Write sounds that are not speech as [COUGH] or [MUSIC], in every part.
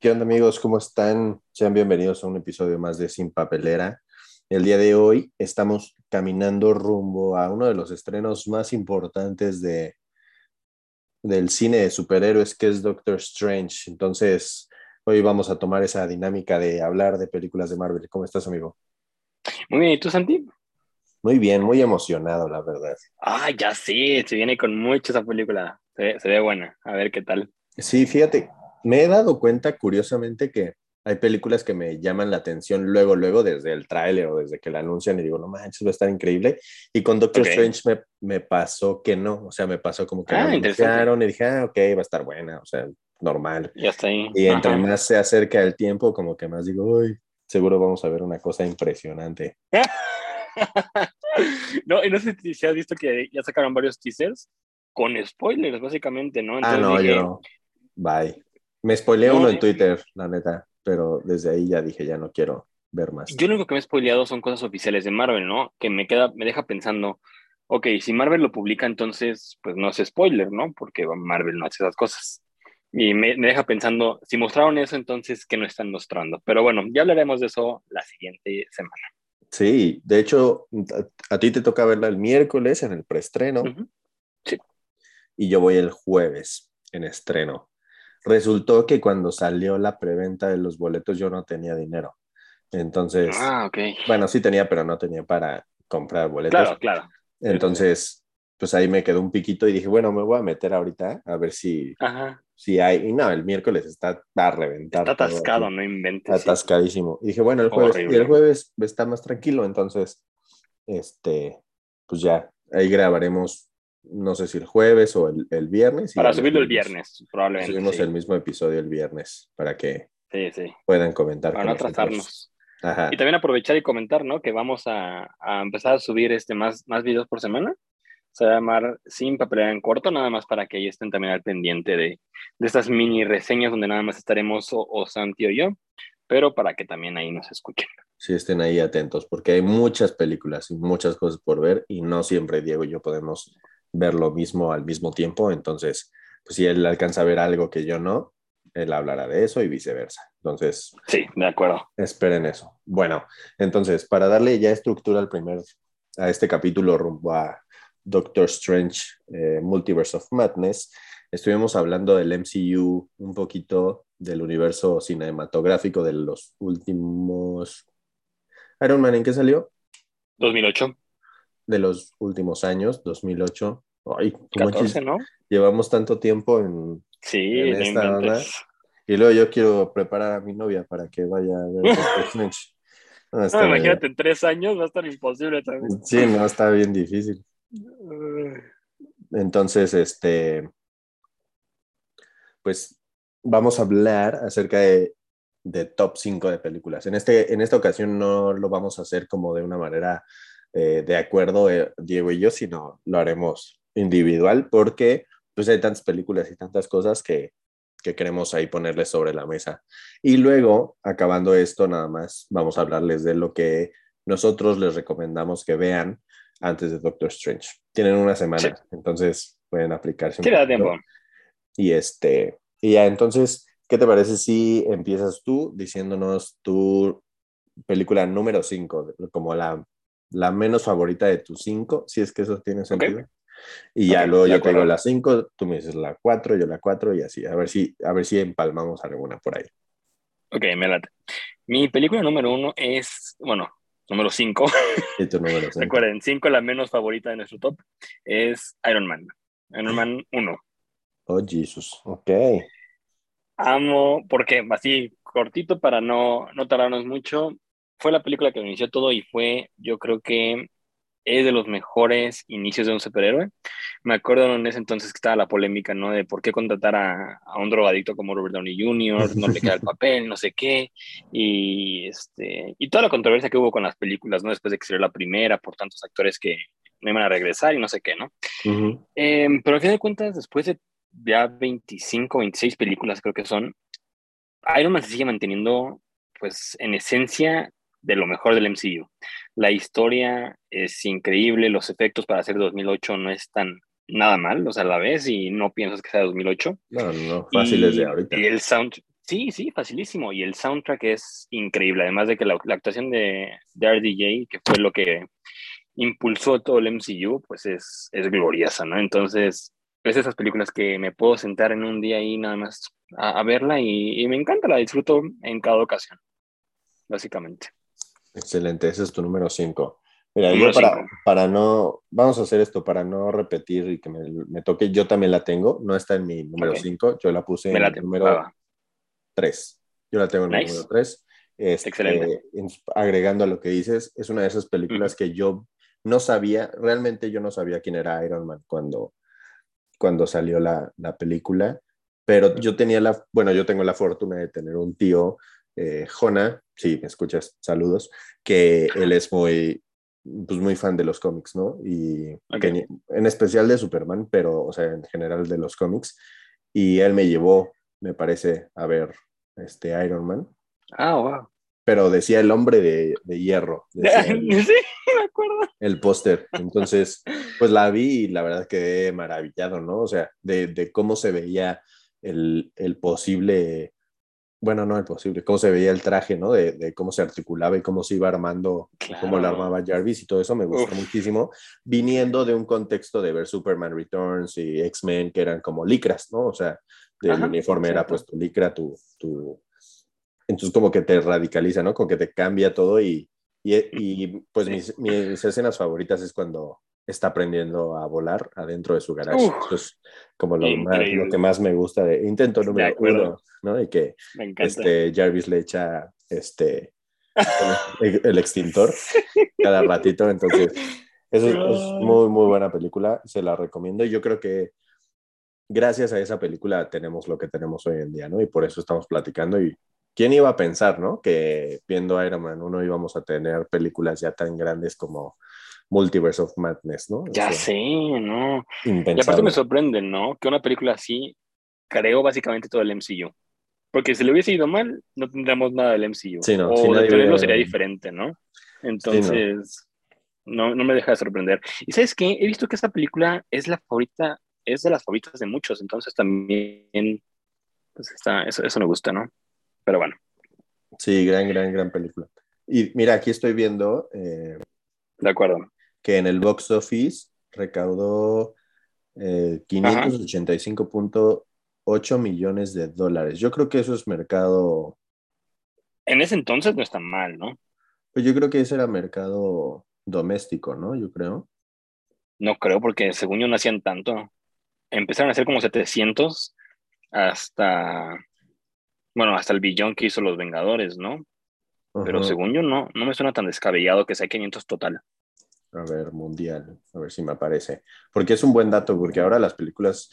¿Qué onda amigos? ¿Cómo están? Sean bienvenidos a un episodio más de Sin Papelera. El día de hoy estamos caminando rumbo a uno de los estrenos más importantes de, del cine de superhéroes, que es Doctor Strange. Entonces, hoy vamos a tomar esa dinámica de hablar de películas de Marvel. ¿Cómo estás, amigo? Muy bien, ¿y tú, Santi? Muy bien, muy emocionado, la verdad. Ah, ya sí, se viene con mucho esa película. Se, ve- se ve buena. A ver qué tal. Sí, fíjate, me he dado cuenta curiosamente que hay películas que me llaman la atención luego, luego desde el tráiler o desde que la anuncian y digo, no manches, va a estar increíble. Y con Doctor Ok. Strange me, me pasó que no, o sea, me pasó como que Ah, interesante. anunciaron y dije, ah, ok, va a estar buena, o sea, normal. Ya está ahí. Y entre Ajá. más se acerca el tiempo, como que más digo, uy, seguro vamos a ver una cosa impresionante. [LAUGHS] [LAUGHS] no, y no sé si has visto que ya sacaron varios teasers con spoilers, básicamente, ¿no? Ah, Entonces no, dije, yo no. Bye. Me spoileé No, uno en. Twitter, la neta, pero desde ahí ya dije, ya no quiero ver más. Yo lo único que me he spoileado son cosas oficiales de Marvel, ¿no? Que me queda, me deja pensando, ok, si Marvel lo publica, entonces, pues no es spoiler, ¿no? Porque Marvel no hace esas cosas. Y me, me deja pensando, si mostraron eso, entonces, ¿qué no están mostrando? Pero bueno, ya hablaremos de eso la siguiente semana. Sí, de hecho, a, a ti te toca verla el miércoles en el preestreno Ujú. y yo voy el jueves en estreno. Resultó que cuando salió la preventa de los boletos yo no tenía dinero. Entonces, Ah, ok. bueno, sí tenía, pero no tenía para comprar boletos. Claro, claro. Entonces, pues ahí me quedó un piquito y dije, bueno, me voy a meter ahorita a ver si, Ajá. si hay. Y no, el miércoles está a reventar. Está atascado, no inventes. sí. atascadísimo. Y dije, bueno, el jueves, Horrible. y el jueves está más tranquilo, entonces, este, pues ya, ahí grabaremos, no sé si el jueves o el, el viernes. Para subirlo el viernes, probablemente. Subimos sí. el mismo episodio el viernes para que sí, sí. puedan comentar. Para no atrasarnos. Ajá. Y también aprovechar y comentar, ¿no? Que vamos a, a empezar a subir este más, más videos por semana. Se va a llamar Sin Papelera en Corto, nada más para que ahí estén también al pendiente de, de estas mini reseñas donde nada más estaremos o, o Santi o yo, pero para que también ahí nos escuchen. Sí, estén ahí atentos, porque hay muchas películas y muchas cosas por ver y no siempre Diego y yo podemos ver lo mismo al mismo tiempo, entonces, pues si él alcanza a ver algo que yo no, él hablará de eso y viceversa. Entonces, Sí, de acuerdo. Esperen eso. Bueno, entonces, para darle ya estructura al primer, a este capítulo rumbo a Doctor Strange eh, Multiverse of Madness, estuvimos hablando del MCU, un poquito del universo cinematográfico de los últimos... Iron Man, ¿en qué salió? 2008, De los últimos años, 2008. Ay, ¿cómo 14, ¿no? llevamos tanto tiempo en... Sí, En esta inventes. Y luego yo quiero preparar a mi novia para que vaya a ver [LAUGHS] Doctor Strange. No, está No, medio- imagínate, en tres años va a estar imposible también. Sí, no, está bien difícil. Entonces, este, pues vamos a hablar acerca de, de top 5 de películas. En, este, en esta ocasión no lo vamos a hacer como de una manera eh, de acuerdo eh, Diego y yo, sino lo haremos individual porque pues hay tantas películas y tantas cosas que, que queremos ahí ponerles sobre la mesa. Y luego, acabando esto, nada más vamos a hablarles de lo que nosotros les recomendamos que vean antes de Doctor Strange. Tienen una semana, Sí. entonces pueden aplicarse. Sí, da tiempo. Y este, y ya, entonces, ¿qué te parece si empiezas tú diciéndonos tu película número 5, como la, la menos favorita de tus 5, si es que eso tiene sentido? Y ya Ok, luego yo te digo acuerdo. la 5, tú me dices la 4, yo la 4 y así, a ver si, a ver si empalmamos alguna por ahí. Ok, me late. Mi película número uno es, bueno, número cinco. Y tu número 5. Recuerden, cinco, la menos favorita de nuestro top, es Iron Man. Iron Man 1. Oh, Jesus. Ok. Amo, porque así cortito para no, no tardarnos mucho, fue la película que me inició todo y fue, yo creo que es de los mejores inicios de un superhéroe. Me acuerdo en ese entonces que estaba la polémica, ¿no? De por qué contratar a, a un drogadicto como Robert Downey Jr., no le queda el [LAUGHS] papel, no sé qué, y, este, y toda la controversia que hubo con las películas, ¿no? Después de que salió la primera, por tantos actores que no iban a regresar y no sé qué, ¿no? Ujú. Eh, pero al fin de cuentas, después de ya 25, 26 películas creo que son, Iron Man se sigue manteniendo pues en esencia de lo mejor del MCU. La historia es increíble, los efectos para hacer 2008 no están nada mal, o sea, la ves y no piensas que sea 2008. No, no, fácil es de ahorita. Y el sound, sí, sí, facilísimo. Y el soundtrack es increíble, además de que la, actuación de, de RDJ, que fue lo que impulsó todo el MCU, pues es, es gloriosa, ¿no? Entonces, es esas películas que me puedo sentar en un día y nada más a, verla y, me encanta, la disfruto en cada ocasión, básicamente. Excelente, ese es tu número 5. Mira, yo para, para, no, vamos a hacer esto para no repetir y que me, toque, yo también la tengo, no está en mi número 5, yo la puse en el número 3. Yo la tengo en el número 3. Este, Excelente. Agregando a lo que dices, es una de esas películas que yo no sabía, realmente yo no sabía quién era Iron Man cuando, cuando salió la, la película, pero yo tenía la, bueno, yo tengo la fortuna de tener un tío, eh, Jona, si me escuchas, saludos, que él es muy, pues muy fan de los cómics, ¿no? Y en especial de Superman, pero, o sea, en general de los cómics. Y él me llevó, me parece, a ver este Iron Man. Ah, wow. Pero decía el hombre de, de hierro. [LAUGHS] el, sí, me acuerdo. El póster. Entonces, pues la vi y la verdad quedé maravillado, ¿no? O sea, de, de cómo se veía el, el posible bueno, no es posible, cómo se veía el traje, ¿no? De, de, cómo se articulaba y cómo se iba armando, cómo lo armaba Jarvis y todo eso me gustó muchísimo, viniendo de un contexto de ver Superman Returns y X-Men, que eran como licras, ¿no? O sea, del uniforme era pues tu licra, tu, tu... Entonces como que te radicaliza, ¿no? Como que te cambia todo y, y, y pues mis, mis escenas favoritas es cuando está aprendiendo a volar adentro de su garage. Eso es como lo, lo, que más me gusta de intento número uno, ¿no? Y que este, Jarvis le echa este, [LAUGHS] el, extintor cada ratito. Entonces, eso es, muy, muy buena película. Se la recomiendo. Y yo creo que gracias a esa película tenemos lo que tenemos hoy en día, ¿no? Y por eso estamos platicando. Y quién iba a pensar, ¿no? Que viendo Iron Man 1 íbamos a tener películas ya tan grandes como Multiverse of Madness, ¿no? Ya sé, ¿no? Y aparte me sorprende, ¿no? Que una película así creó básicamente todo el MCU. Porque si le hubiese ido mal, no tendríamos nada del MCU. Sí, no, o de tenerlo sería diferente, ¿no? Entonces, no. no. me deja de sorprender. Y sabes qué? He visto que esta película es la favorita, es de las favoritas de muchos, entonces también, pues está, eso, eso me gusta, ¿no? Pero bueno. Sí, gran, gran, gran película. Y mira, aquí estoy viendo. Eh, de acuerdo que en el box office recaudó eh, 585.8 millones de dólares. Yo creo que eso es mercado. En ese entonces no está mal, ¿no? Pues yo creo que ese era mercado doméstico, ¿no? Yo creo. No creo, porque según yo no hacían tanto. Empezaron a hacer como 700 hasta, bueno, hasta el billón que hizo los Vengadores, ¿no? Pero según yo no, no me suena tan descabellado que sea 500 total. A ver, mundial, a ver si me aparece. Porque es un buen dato, porque ahora las películas,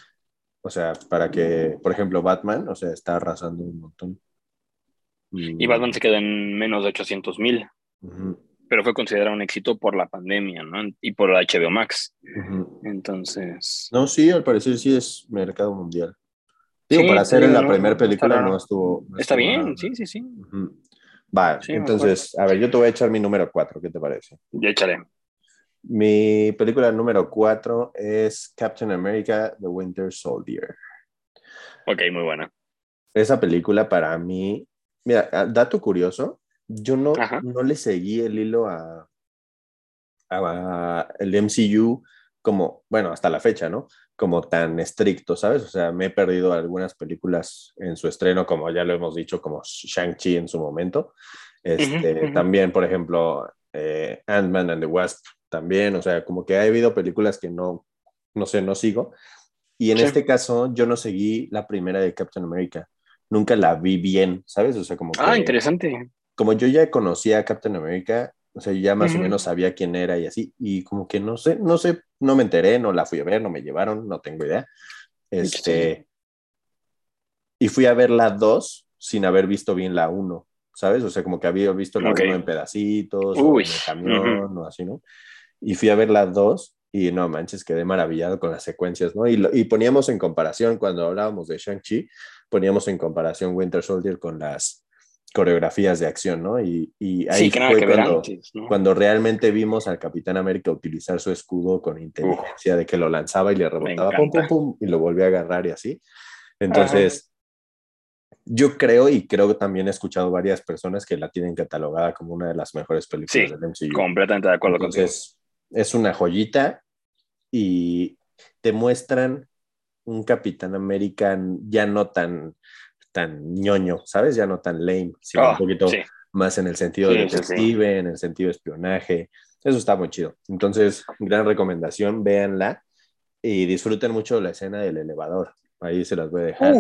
o sea, para que, por ejemplo, Batman, o sea, está arrasando un montón. Y, Batman se quedó en menos de 800 mil. Pero fue considerado un éxito por la pandemia, ¿no? Y por la HBO Max. Entonces. No, sí, al parecer sí es mercado mundial. Digo, para hacer en la primera película no estuvo. está bien, sí, sí, sí. Va, entonces, a ver, yo te voy a echar mi número 4, ¿qué te parece? Ya echaré. Mi película número cuatro es Captain America, The Winter Soldier. Ok, muy buena. Esa película para mí, mira, ah, dato curioso, yo no, no le seguí el hilo a, a, el MCU como, bueno, hasta la fecha, ¿no? Como tan estricto, ¿sabes? O sea, me he perdido algunas películas en su estreno, como ya lo hemos dicho, como Shang-Chi en su momento. Este, También, por ejemplo, eh, Ant-Man and the Wasp también, o sea, como que ha habido películas que no, no sé, no sigo. Y en este caso yo no seguí la primera de Captain America, nunca la vi bien, ¿sabes? O sea, como Ah, interesante. Como yo ya conocía a Captain America, o sea, ya más o menos sabía quién era y así, y como que no sé, no sé, no me enteré, no la fui a ver, no me llevaron, no tengo idea. Este, y fui a ver la 2 sin haber visto bien la 1, ¿sabes? O sea, como que había visto la 1 en pedacitos, o en el camión, o así, ¿no? Y fui a ver las dos y no manches, quedé maravillado con las secuencias, ¿no? Y, y poníamos en comparación, cuando hablábamos de Shang-Chi, poníamos en comparación Winter Soldier con las, coreografías de acción, ¿no? Y, y ahí fue cuando, cuando, realmente vimos al Capitán América utilizar su escudo con inteligencia de que lo lanzaba y le rebotaba, pum, pum, pum, y lo volvía a agarrar y así. Entonces, yo creo y creo que también he escuchado varias personas que la tienen catalogada como una de las mejores películas del MCU. completamente de acuerdo Entonces, es una joyita y te muestran un Capitán América ya no tan tan ñoño, ¿sabes? Ya no tan lame, sino un ah, poquito más en el sentido de detective, en el sentido de espionaje. Eso está muy chido. Entonces, gran recomendación, véanla y disfruten mucho la escena del elevador. Ahí se las voy a dejar.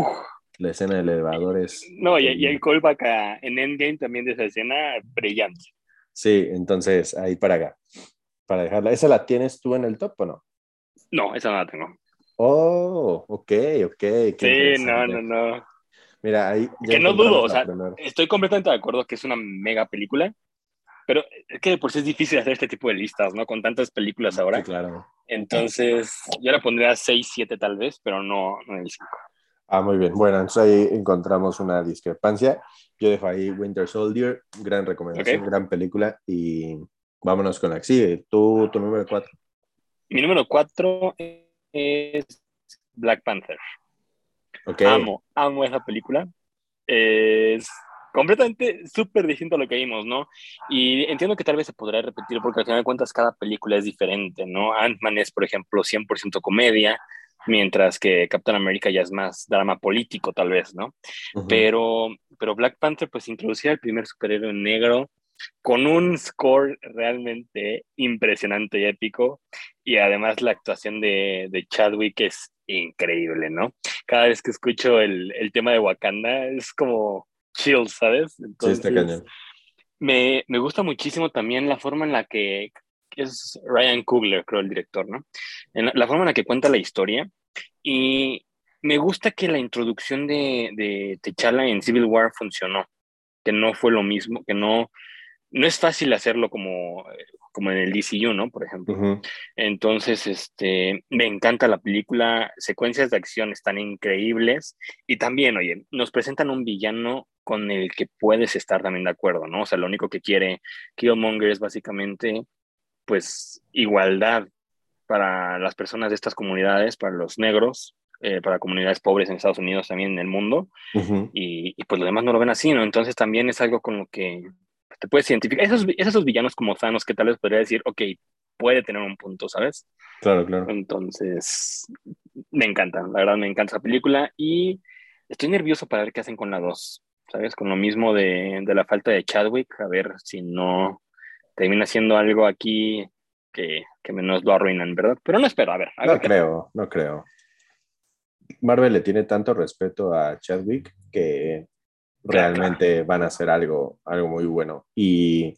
La escena del elevador es... No, y, el callback en Endgame también de esa escena, brillante. Sí, entonces ahí para acá, para dejarla. ¿Esa la tienes tú en el top o no? No, esa no la tengo. Oh, ok, ok. Sí, no, no, no. Mira, ahí. Que no dudo, o sea, estoy completamente de acuerdo que es una mega película, pero es que por sí es difícil hacer este tipo de listas, ¿no? Con tantas películas ahora. Sí, claro. Entonces, yo la pondría 6, 7 tal vez, pero no, no en el 5. Ah, muy bien. Bueno, entonces ahí encontramos una discrepancia. Yo dejo ahí Winter Soldier, gran recomendación, gran película, y vámonos con la que. ¿Tú, tu número 4? Mi número 4 es Black Panther. Amo, amo esa película. Es completamente súper distinto a lo que vimos, ¿no? Y entiendo que tal vez se podrá repetir porque al final de cuentas cada película es diferente, ¿no? Ant-Man es, por ejemplo, 100% comedia, mientras que Captain America ya es más drama político, tal vez, ¿no? pero, pero Black Panther, pues introducía al primer superhéroe negro con un score realmente impresionante y épico, y además la actuación de, de Chadwick es increíble, ¿no? Cada vez que escucho el, el tema de Wakanda es como chill, ¿sabes? Entonces, sí, está cañón. Me, me, gusta muchísimo también la forma en la que es Ryan Coogler, creo, el director, ¿no? En la, forma en la que cuenta la historia. Y me gusta que la introducción de, de T'Challa en Civil War funcionó, que no fue lo mismo, que no, no es fácil hacerlo como, como en el DCU, ¿no? Por ejemplo. Entonces, este, me encanta la película, secuencias de acción están increíbles y también, oye, nos presentan un villano con el que puedes estar también de acuerdo, ¿no? O sea, lo único que quiere Killmonger es básicamente, pues, igualdad para las personas de estas comunidades, para los negros, eh, para comunidades pobres en Estados Unidos, también en el mundo, y, y, pues lo demás no lo ven así, ¿no? Entonces también es algo con lo que te puedes identificar. Esos, esos villanos como Thanos que tal vez podría decir, ok, puede tener un punto, ¿sabes? Claro, claro. Entonces, me encanta, la verdad me encanta esa película y estoy nervioso para ver qué hacen con la 2, ¿sabes? Con lo mismo de, de, la falta de Chadwick, a ver si no termina siendo algo aquí que, que menos lo arruinan, ¿verdad? Pero no espero, a ver. no creo, no creo. Marvel le tiene tanto respeto a Chadwick que realmente van a hacer algo, algo muy bueno. Y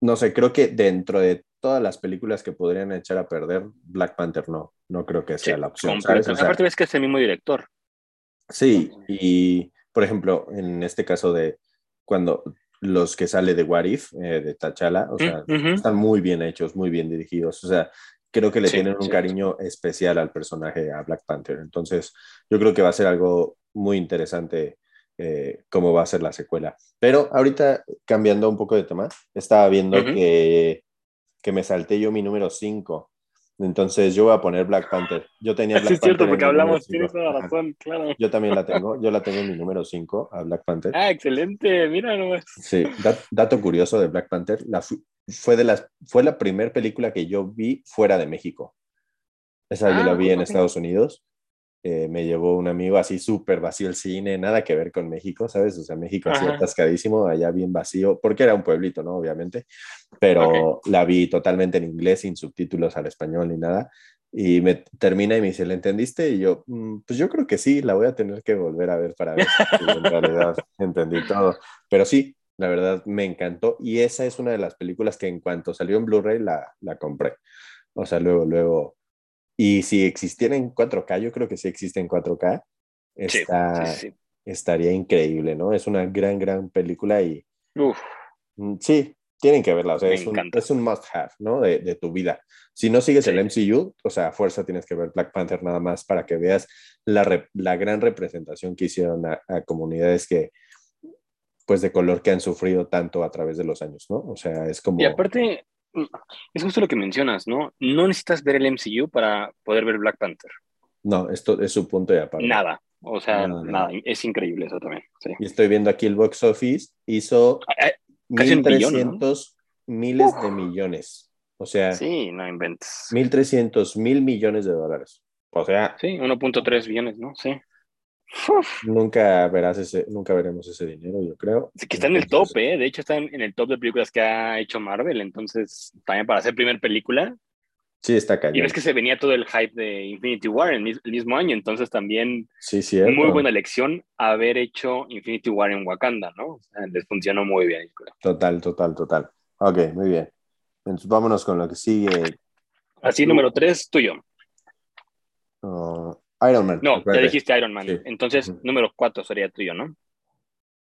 no sé, creo que dentro de todas las películas que podrían echar a perder, Black Panther no, no creo que sea la opción. Aparte ves que es el mismo director. Sí, y por ejemplo, en este caso de cuando los que sale de What If, eh, de Tachala, o sea, están muy bien hechos, muy bien dirigidos. O sea, creo que le tienen un cariño especial al personaje, a Black Panther. Entonces, yo creo que va a ser algo muy interesante eh, cómo va a ser la secuela. Pero ahorita, cambiando un poco de tema, estaba viendo que, que me salté yo mi número 5. Entonces yo voy a poner Black Panther. Yo tenía [LAUGHS] Black sí, es cierto, porque hablamos, tienes toda la razón, claro. Yo también la tengo, yo la tengo en mi número 5, a Black Panther. Ah, excelente, mira nomás. Sí, dato curioso de Black Panther, la, fue, de las, fue la primera película que yo vi fuera de México. Esa yo la ah, vi en Estados Unidos eh, me llevó un amigo así súper vacío el cine, nada que ver con México, ¿sabes? O sea, México así atascadísimo, allá bien vacío, porque era un pueblito, ¿no? Obviamente, pero la vi totalmente en inglés, sin subtítulos al español ni nada. Y me termina y me dice, ¿le entendiste? Y yo, mm, pues yo creo que sí, la voy a tener que volver a ver para ver si en realidad entendí todo. Pero sí, la verdad me encantó. Y esa es una de las películas que en cuanto salió en Blu-ray la, la compré. O sea, luego, luego y si existiera en 4K, yo creo que sí existe en 4K, estaría increíble, ¿no? Es una gran, gran película y mm, sí, tienen que verla, o sea, es un, es un, must have, ¿no? De, de, tu vida. Si no sigues el MCU, o sea, a fuerza tienes que ver Black Panther nada más para que veas la, la gran representación que hicieron a, comunidades que pues de color que han sufrido tanto a través de los años, ¿no? O sea, es como... Y aparte, es justo lo que mencionas, ¿no? No necesitas ver el MCU para poder ver Black Panther. No, esto es su punto de aparte. Nada, o sea, nada, es increíble eso también. Sí. Y estoy viendo aquí el box office, hizo Casi un 1.300 miles de millones. O sea, Sí, no inventes. 1.300 mil millones de dólares. O sea, Sí, 1.3 billones, ¿no? Sí. Nunca verás ese, nunca veremos ese dinero, yo creo. Sí, que está en el top, ¿eh? De hecho, está en, en el top de películas que ha hecho Marvel. Entonces, también para hacer primer película. Sí, está Y cañón. ves que se venía todo el hype de Infinity War mis- el mismo año. Entonces, también Sí, cierto. muy buena elección haber hecho Infinity War en Wakanda, ¿no? O sea, les funcionó muy bien. creo. Total, total, total. Ok, muy bien. Entonces vámonos con lo que sigue. Así, número 3, tuyo. Uh, Iron Man. No, ya dijiste Iron Man. Sí. Entonces, número 4 sería tuyo, ¿no?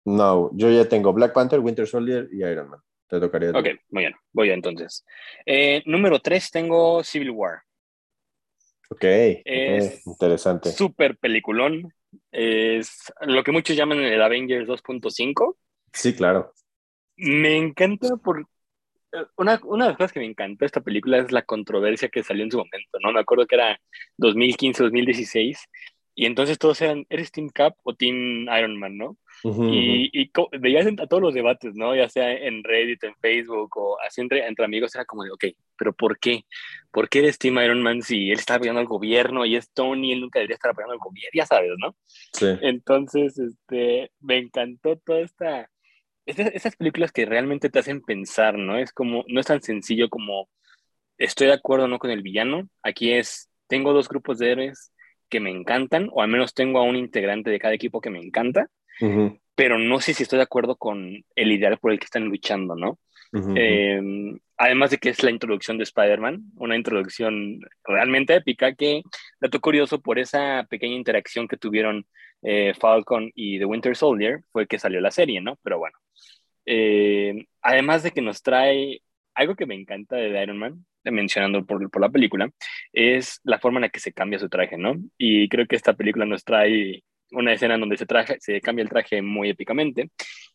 No, yo ya tengo Black Panther, Winter Soldier y Iron Man. Te tocaría. a. Ok, muy bien. Voy yo entonces. Eh, número 3 tengo Civil War. Ok, Es- interesante. Súper peliculón. Es lo que muchos llaman el Avengers 2.5. Sí, claro. Me encanta por... Una, una de las cosas que me encantó de esta película es la controversia que salió en su momento, ¿no? Me acuerdo que era 2015, 2016, y entonces todos eran, ¿eres Team Cap o Team Iron Man, no? Ujú, Y, y co- veías a todos los debates, ¿no? Ya sea en Reddit, en Facebook o así entre, entre amigos, era como de, ok, pero ¿por qué? ¿Por qué eres Team Iron Man si él está apoyando al gobierno y es Tony, él nunca debería estar apoyando al gobierno? Ya sabes, ¿no? Sí. Entonces, este, me encantó toda esta, estas, esas películas que realmente te hacen pensar, ¿no? Es como, no es tan sencillo como, estoy de acuerdo o no con el villano. Aquí es, tengo dos grupos de héroes que me encantan, o al menos tengo a un integrante de cada equipo que me encanta, pero no sé si estoy de acuerdo con el ideal por el que están luchando, ¿no? Eh, además de que es la introducción de Spider-Man, una introducción realmente épica que, dato curioso, por esa pequeña interacción que tuvieron eh, Falcon y The Winter Soldier, fue que salió la serie, ¿no? Pero bueno. Eh, además de que nos trae algo que me encanta de Iron Man, eh, mencionando por, por la película, es la forma en la que se cambia su traje, ¿no? Y creo que esta película nos trae una escena en donde se, traje, se cambia el traje muy épicamente.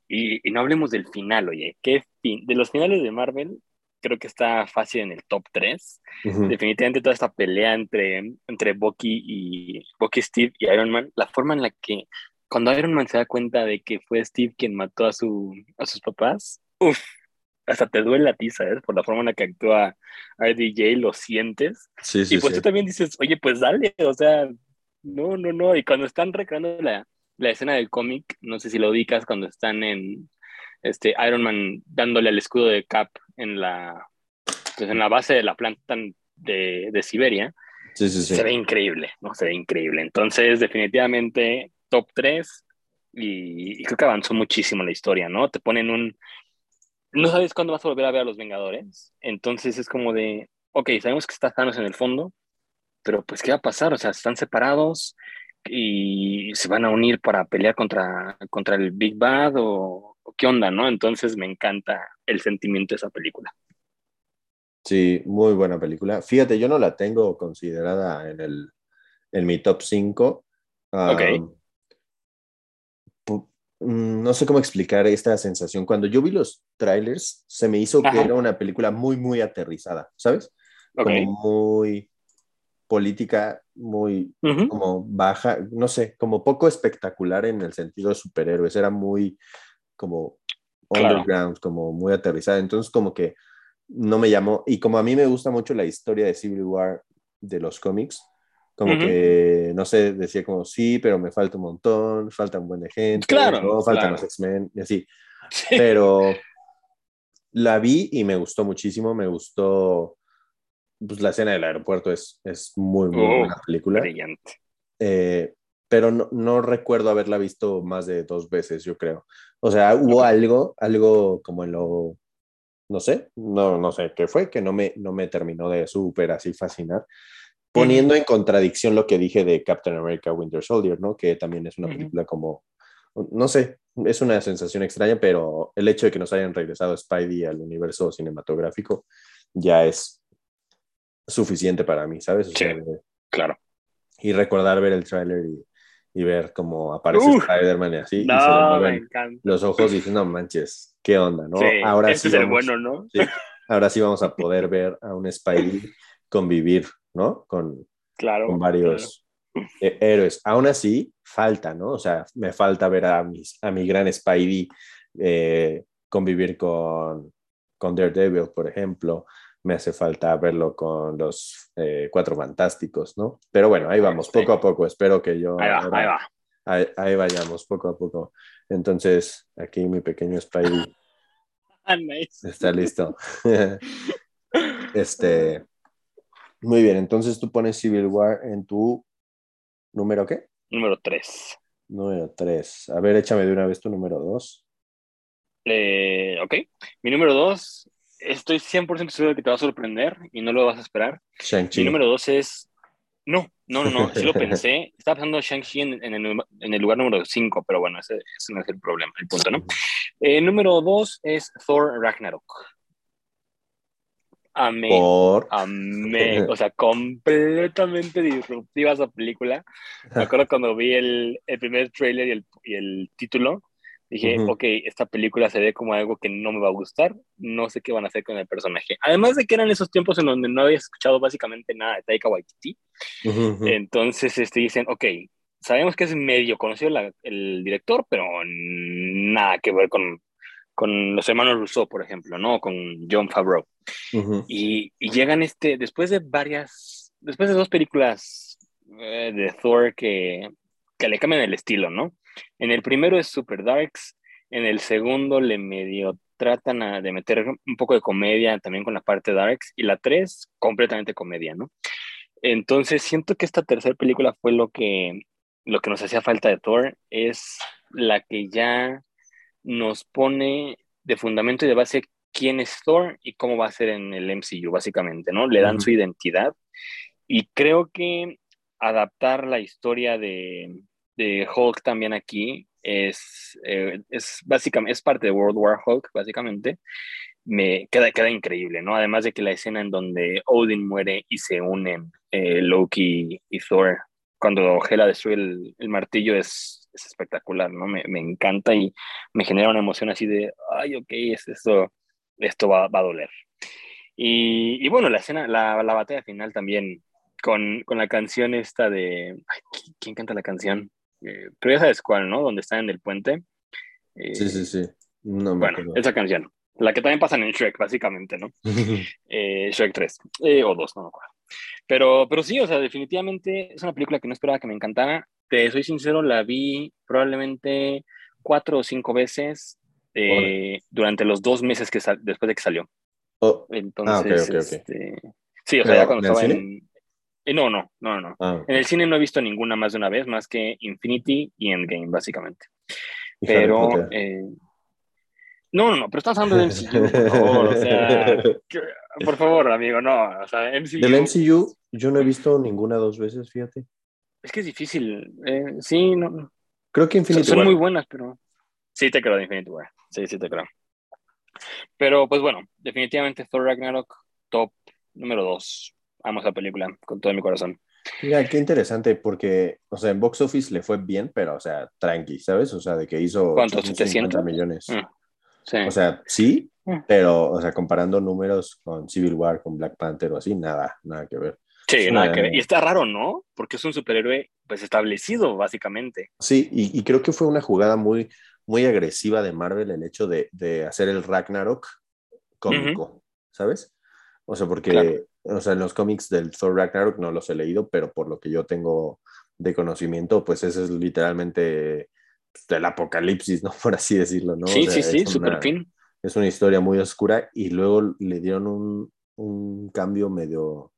Y, y no hablemos del final, oye, ¿qué fin? De los finales de Marvel, creo que está fácil en el top 3. Ujú. Definitivamente toda esta pelea entre, entre Bucky y Bucky Steve y Iron Man, la forma en la que cuando Iron Man se da cuenta de que fue Steve quien mató a, su, a sus papás, uff, hasta te duele a ti, ¿sabes? Por la forma en la que actúa RDJ, lo sientes. Sí, sí, y pues sí. tú también dices, oye, pues dale, o sea, no, no, no. Y cuando están recreando la, la escena del cómic, no sé si lo ubicas, cuando están en este Iron Man dándole al escudo de Cap en la, pues en la base de la planta de, de Siberia, Sí, sí, sí. se ve increíble, ¿no? Se ve increíble. Entonces, definitivamente, top 3 y, y creo que avanzó muchísimo la historia, ¿no? Te ponen un... No sabes cuándo vas a volver a ver a los Vengadores, entonces es como de, ok, sabemos que está Thanos en el fondo, pero pues, ¿qué va a pasar? O sea, están separados y se van a unir para pelear contra, contra el Big Bad o, o qué onda, ¿no? Entonces me encanta el sentimiento de esa película. Sí, muy buena película. Fíjate, yo no la tengo considerada en, el, en mi top 5. Ok. mm, no sé cómo explicar esta sensación. Cuando yo vi los trailers, se me hizo que era una película muy, muy aterrizada, ¿sabes? Como muy política, muy Ujú. como baja, no sé, como poco espectacular en el sentido de superhéroes. Era muy como Claro. underground, como muy aterrizada. Entonces, como que no me llamó. Y como a mí me gusta mucho la historia de Civil War de los cómics, como Ujú. que, no sé, decía como, sí, pero me falta un montón, falta un buen de gente, Claro, ¿no? faltan claro. los X-Men, y así. Sí. Pero la vi y me gustó muchísimo, me gustó, pues la escena del aeropuerto es, es muy, muy Oh, buena película. Brillante. Eh, pero no, no recuerdo haberla visto más de dos veces, yo creo. O sea, hubo algo, algo como en lo, no sé, no, no sé qué fue, que no me, no me terminó de súper así fascinar, poniendo en contradicción lo que dije de Captain America Winter Soldier, ¿no? Que también es una película como, no sé, es una sensación extraña, pero el hecho de que nos hayan regresado Spidey al universo cinematográfico ya es suficiente para mí, ¿sabes? O Sí. sea, Claro. y recordar ver el tráiler y, y ver cómo aparece Spider-Man y así, y se le mueven los ojos diciendo, no manches, qué onda, ¿no? ahora este sí es el bueno, ¿no? ahora sí vamos a poder ver a un Spidey [LAUGHS] convivir, ¿no? Con, claro, con varios héroes. Aún así, falta, ¿no? O sea, me falta ver a, mis, a mi gran Spidey eh, convivir con, con Daredevil, por ejemplo. Me hace falta verlo con los eh, Cuatro Fantásticos, ¿no? Pero bueno, ahí vamos, poco a poco. Espero que yo... Ahí va, ahí va. Ahí, vayamos, poco a poco. Entonces, aquí mi pequeño Spidey [LAUGHS] ah, está listo. [LAUGHS] este, muy bien, entonces tú pones Civil War en tu número qué? Número 3. Número 3. A ver, échame de una vez tu número 2. Eh, ok, mi número 2, estoy 100% seguro de que te va a sorprender y no lo vas a esperar. Mi número 2 es... No, no, no, no, sí lo [LAUGHS] pensé. Estaba pensando Shang-Chi en, el, lugar número 5, pero bueno, ese, no es el problema, el punto, ¿no? Eh, número 2 es Thor Ragnarok. Amé. Por... Amé. O sea, completamente disruptiva esa película. Me acuerdo cuando vi el, el primer trailer y el, y el título. Dije, ok, esta película se ve como algo que no me va a gustar, no sé qué van a hacer con el personaje. Además de que eran esos tiempos en donde no había escuchado básicamente nada de Taika Waititi. Entonces este, dicen, ok, sabemos que es medio conocido el director, pero nada que ver con, con los hermanos Rousseau, por ejemplo, ¿no? Con John Favreau. y, llegan este, después de varias, después de dos películas eh, de Thor que, que le cambian el estilo, ¿no? En el primero es Super Darks, en el segundo le medio tratan de meter un poco de comedia también con la parte Darks, y la tres, completamente comedia, ¿no? Entonces siento que esta tercera película fue lo que, lo que nos hacía falta de Thor, es la que ya nos pone de fundamento y de base quién es Thor y cómo va a ser en el MCU, básicamente, ¿no? Le dan su identidad y creo que adaptar la historia de, de Hulk también aquí es, eh, es básicamente, es parte de World War Hulk, básicamente. Me queda, queda increíble, ¿no? Además de que la escena en donde Odin muere y se unen eh, Loki y Thor cuando Hela destruye el, el martillo es es espectacular, ¿no? Me, me, encanta y me genera una emoción así de, ay, ok, esto, esto va, va a doler. Y, y, bueno, la escena, la, la batalla final también, con, con, la canción esta de, ay, ¿quién canta la canción? Eh, pero ya sabes cuál, ¿no? Donde está en el puente. Eh, sí, sí, sí. No bueno, esa canción. La que también pasa en Shrek, básicamente, ¿no? [LAUGHS] eh, Shrek 3 eh, o 2, no me acuerdo. Pero, pero sí, o sea, definitivamente es una película que no esperaba que me encantara soy sincero, la vi probablemente cuatro o cinco veces eh, durante los dos meses que después de que salió. Oh. Entonces, ah, este, sí, o sea, ya cuando estaba en... Eh, no, no, no, no. Ah, en el cine no he visto ninguna más de una vez, más que Infinity y Endgame, básicamente. Pero... Eh, no, no, no, pero estás hablando de MCU, por favor, o sea, [LAUGHS] por favor, amigo, no, o sea, MCU... Del MCU yo no he visto ninguna dos veces, fíjate. Es que es difícil. Eh, sí, no. Creo que Infinity Son, son muy buenas, pero. Sí, te creo de Infinity War. Sí, sí, te creo. Pero pues bueno, definitivamente Thor Ragnarok, top número dos. Amo esa película con todo mi corazón. Mira, qué interesante, porque, o sea, en box office le fue bien, pero, o sea, tranqui, ¿sabes? O sea, de que hizo. ¿Cuántos? ¿700 millones? Mm, sí. O sea, sí, mm. pero, o sea, comparando números con Civil War, con Black Panther o así, nada, nada que ver. Sí, nada que ver. Y está raro, ¿no? Porque es un superhéroe pues establecido, básicamente. Sí, y, creo que fue una jugada muy, muy agresiva de Marvel el hecho de, de hacer el Ragnarok cómico, ¿sabes? O sea, porque, o sea, en los cómics del Thor Ragnarok no los he leído, pero por lo que yo tengo de conocimiento, pues ese es literalmente pues, el apocalipsis, ¿no? [LAUGHS] Por así decirlo, ¿no? Sí, sí, sí, súper fin. Es una historia muy oscura y luego le dieron un, un cambio medio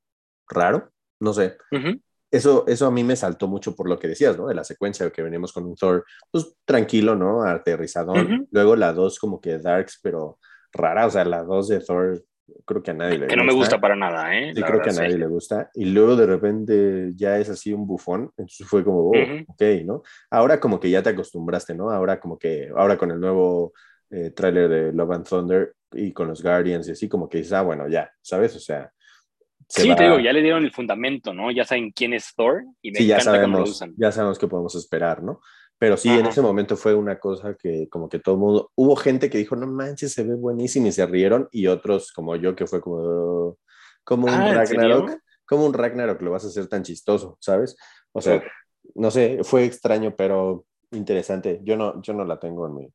raro, no sé. Eso, eso a mí me saltó mucho por lo que decías, ¿no? De la secuencia que venimos con un Thor, pues tranquilo, ¿no? Aterrizador. Luego la 2 como que darks, pero rara, o sea, la 2 de Thor creo que a nadie le gusta. Que no me gusta para nada, ¿eh? Sí, creo que a nadie le gusta. Y luego de repente ya es así un bufón, entonces fue como, oh, ok, ¿no? Ahora como que ya te acostumbraste, ¿no? Ahora como que, ahora con el nuevo eh, tráiler de Love and Thunder y con los Guardians y así como que dices, ah, bueno, ya, ¿sabes? O sea, sí, te digo, ya le dieron el fundamento, ¿no? Ya saben quién es Thor y me sí, ya encanta sabemos, cómo lo usan. Ya sabemos qué podemos esperar, ¿no? Pero sí, en ese momento fue una cosa que como que todo el mundo, hubo gente que dijo, no manches, se ve buenísimo y se rieron y otros como yo que fue como, como un Ah, ¿en Ragnarok, serio? como un Ragnarok lo vas a hacer tan chistoso, ¿sabes? O sea, no sé, fue extraño, pero interesante. Yo no, yo no la tengo en mi,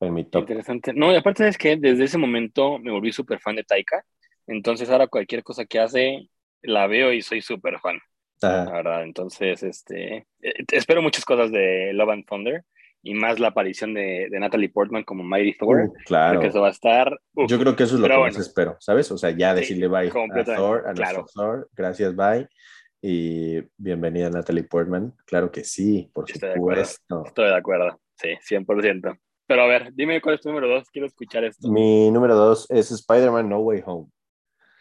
en mi top. Interesante. No, y aparte es que desde ese momento me volví súper fan de Taika. Entonces ahora cualquier cosa que hace, la veo y soy súper fan, la Ajá. verdad. Entonces, este, eh, espero muchas cosas de Love and Thunder y más la aparición de, de Natalie Portman como Mighty Thor. Uh, claro. Creo que eso va a estar... uf. Yo creo que eso es lo que bueno. más espero, ¿sabes? O sea, ya Sí, decirle bye a Thor, a claro. Thor, gracias, bye. Y bienvenida Natalie Portman. Claro que sí, por Estoy de supuesto. Estoy de acuerdo. Sí, 100%. Pero a ver, dime cuál es tu número dos. Quiero escuchar esto. Mi número dos es Spider-Man No Way Home.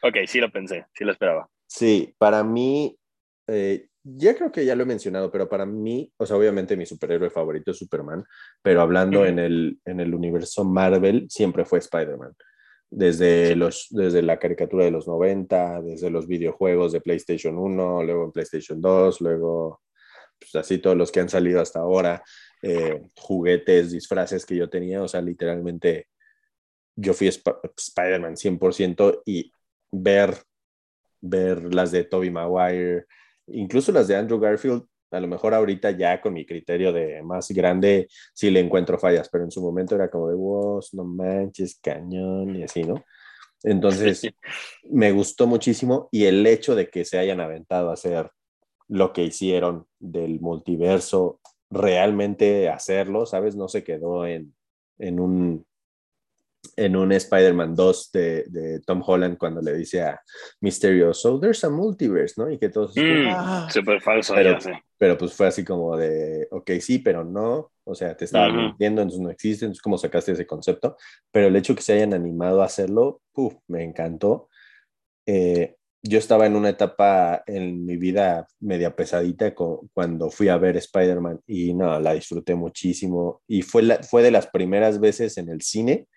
Ok, sí lo pensé, sí lo esperaba. Sí, para mí, eh, ya creo que ya lo he mencionado, pero para mí, o sea, obviamente mi superhéroe favorito es Superman, pero hablando en, el, en el universo Marvel, siempre fue Spider-Man. Desde, los, desde la caricatura de los 90, desde los videojuegos de PlayStation 1, luego en PlayStation 2, luego pues así todos los que han salido hasta ahora, eh, juguetes, disfraces que yo tenía, o sea, literalmente yo fui Sp- Spider-Man 100% y ver, ver las de Tobey Maguire, incluso las de Andrew Garfield, a lo mejor ahorita ya con mi criterio de más grande sí le encuentro fallas, pero en su momento era como de, wow, no manches, cañón y así, ¿no? Entonces, me gustó muchísimo y el hecho de que se hayan aventado a hacer lo que hicieron del multiverso, realmente hacerlo, ¿sabes? No se quedó en, en un en un Spider-Man 2 de, de, Tom Holland cuando le dice a Mysterio, so there's a multiverse, ¿no? Y que todos... Mm, "Ah". Súper falso, Pero- ya sé. Pero pues fue así como de, ok, sí, pero no, o sea, te estaba Ujú. mintiendo, entonces no existe, entonces cómo sacaste ese concepto, pero el hecho que se hayan animado a hacerlo, puf, me encantó. Eh, yo estaba en una etapa en mi vida media pesadita con- cuando fui a ver Spider-Man y no, la disfruté muchísimo y fue, la, fue de las primeras veces en el cine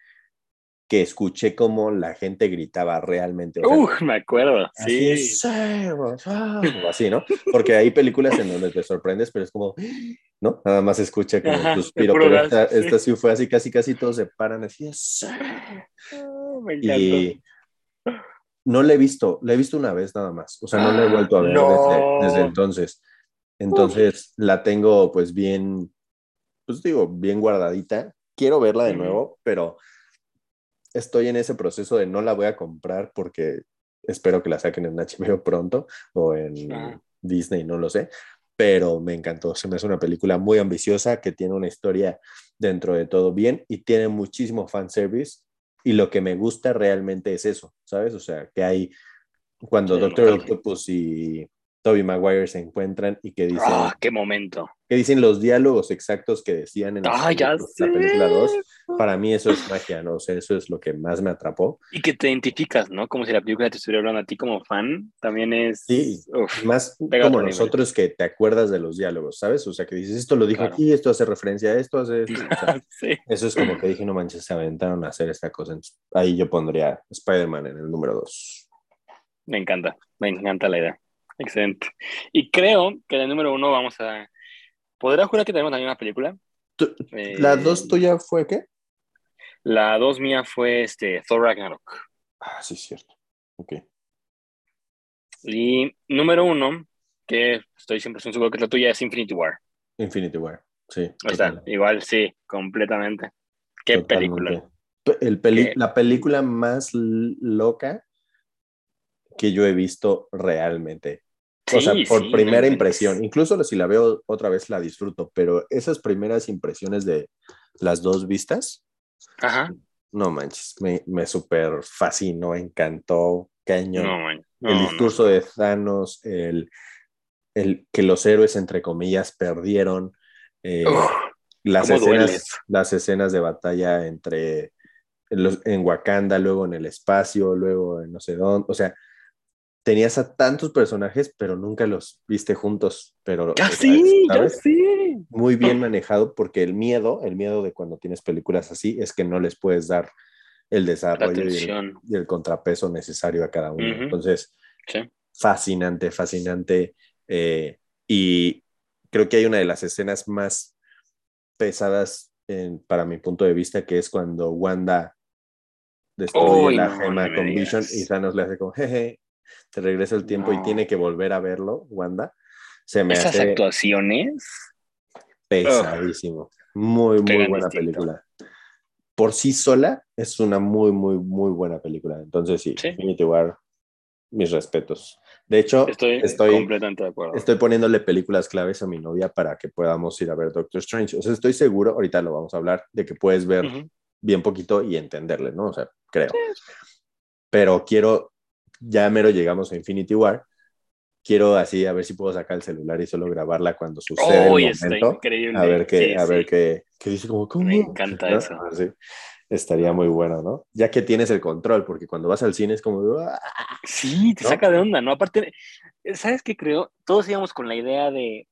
que escuché cómo la gente gritaba realmente. o sea, Uf, me acuerdo. Así Sí. ah, [LAUGHS] así, ¿no? Porque hay películas en donde te sorprendes, pero es como, ¿no? Nada más escucha como Ajá, un suspiro, pero esta, sí. esta sí fue así, casi, casi todos se paran así. Ah, me encantó. y no la he visto, la he visto una vez nada más, o sea, no la he vuelto a ver no. desde, desde entonces. Entonces, la tengo pues bien, pues digo, bien guardadita. Quiero verla de nuevo, pero estoy en ese proceso de no la voy a comprar porque espero que la saquen en HBO pronto o en. Disney, no lo sé. Pero me encantó, se me hace una película muy ambiciosa que tiene una historia dentro de todo bien y tiene muchísimo fanservice. Y lo que me gusta realmente es eso, ¿sabes? O sea, que hay cuando Sí, Doctor. Octopus y Toby Maguire se encuentran y que dicen, Ah, qué momento. que dicen los diálogos exactos que decían en Ah, ya la película 2. Para mí eso es magia, ¿no? O sea, eso es lo que más me atrapó. Y que te identificas, ¿no? Como si la película te estuviera hablando a ti como fan, también es... Sí. Uf, Más como nivel. nosotros que te acuerdas de los diálogos, ¿sabes? O sea, que dices, esto lo dijo Claro. aquí, esto hace referencia a esto, hace esto. O sea, [LAUGHS] sí. eso es como que dije, no manches, se aventaron a hacer esta cosa. Entonces, ahí yo pondría Spider-Man en el número 2. Me encanta, me encanta la idea. Excelente. Y creo que en el número uno vamos a... ¿Podrá jurar que tenemos la misma película? Eh, ¿La 2 tuya fue qué? La dos mía fue este, Thor Ragnarok. Ah, sí, cierto. Ok. Y número uno, que estoy 100% seguro que es la tuya, es Infinity War. Infinity War. Sí. O sea, igual sí, completamente. Qué Totalmente. película. Pe- El peli- Qué- La película más loca que yo he visto realmente. o sea, por sí, primera impresión. Incluso si la veo otra vez la disfruto, pero esas primeras impresiones de las dos vistas, Ajá. no manches, me, me súper fascinó, encantó, cañón. No, el discurso no. de Thanos, el, el que los héroes, entre comillas, perdieron. eh, las ¿Cómo escenas, dueles? las escenas de batalla entre en, los- en Wakanda, luego en el espacio, luego en no sé dónde, o sea, tenías a tantos personajes, pero nunca los viste juntos, pero Ya sí, ya sí. muy bien [LAUGHS] manejado porque el miedo, el miedo de cuando tienes películas así es que no les puedes dar el desarrollo y el, y el contrapeso necesario a cada uno. Ujú. Entonces, Fascinante, fascinante. Eh, y creo que hay una de las escenas más pesadas para mi punto de vista, que es cuando Wanda destruye la gema con Vision y Thanos le hace como, jeje, te regresa el tiempo y tiene que volver a verlo, Wanda. Se me Esas actuaciones. Pesadísimo. Muy, muy buena película. Por sí sola es una muy, muy, muy buena película. Entonces, sí, Infinity War, mis respetos. De hecho, estoy, estoy, completamente de acuerdo. Estoy poniéndole películas claves a mi novia para que podamos ir a ver Doctor Strange. O sea, estoy seguro, ahorita lo vamos a hablar, de que puedes ver bien poquito y entenderle, ¿no? O sea, creo. Pero quiero, ya mero llegamos a Infinity War quiero así a ver si puedo sacar el celular y solo grabarla cuando sucede el momento. increíble. A ver qué, a ver qué, qué, dice como, ¿cómo? Me encanta eso. Estaría muy bueno, ¿no? Ya que tienes el control, porque cuando vas al cine es como... ¡ah! Sí, te saca de onda, ¿no? Aparte, ¿sabes qué creo? Todos íbamos con la idea de,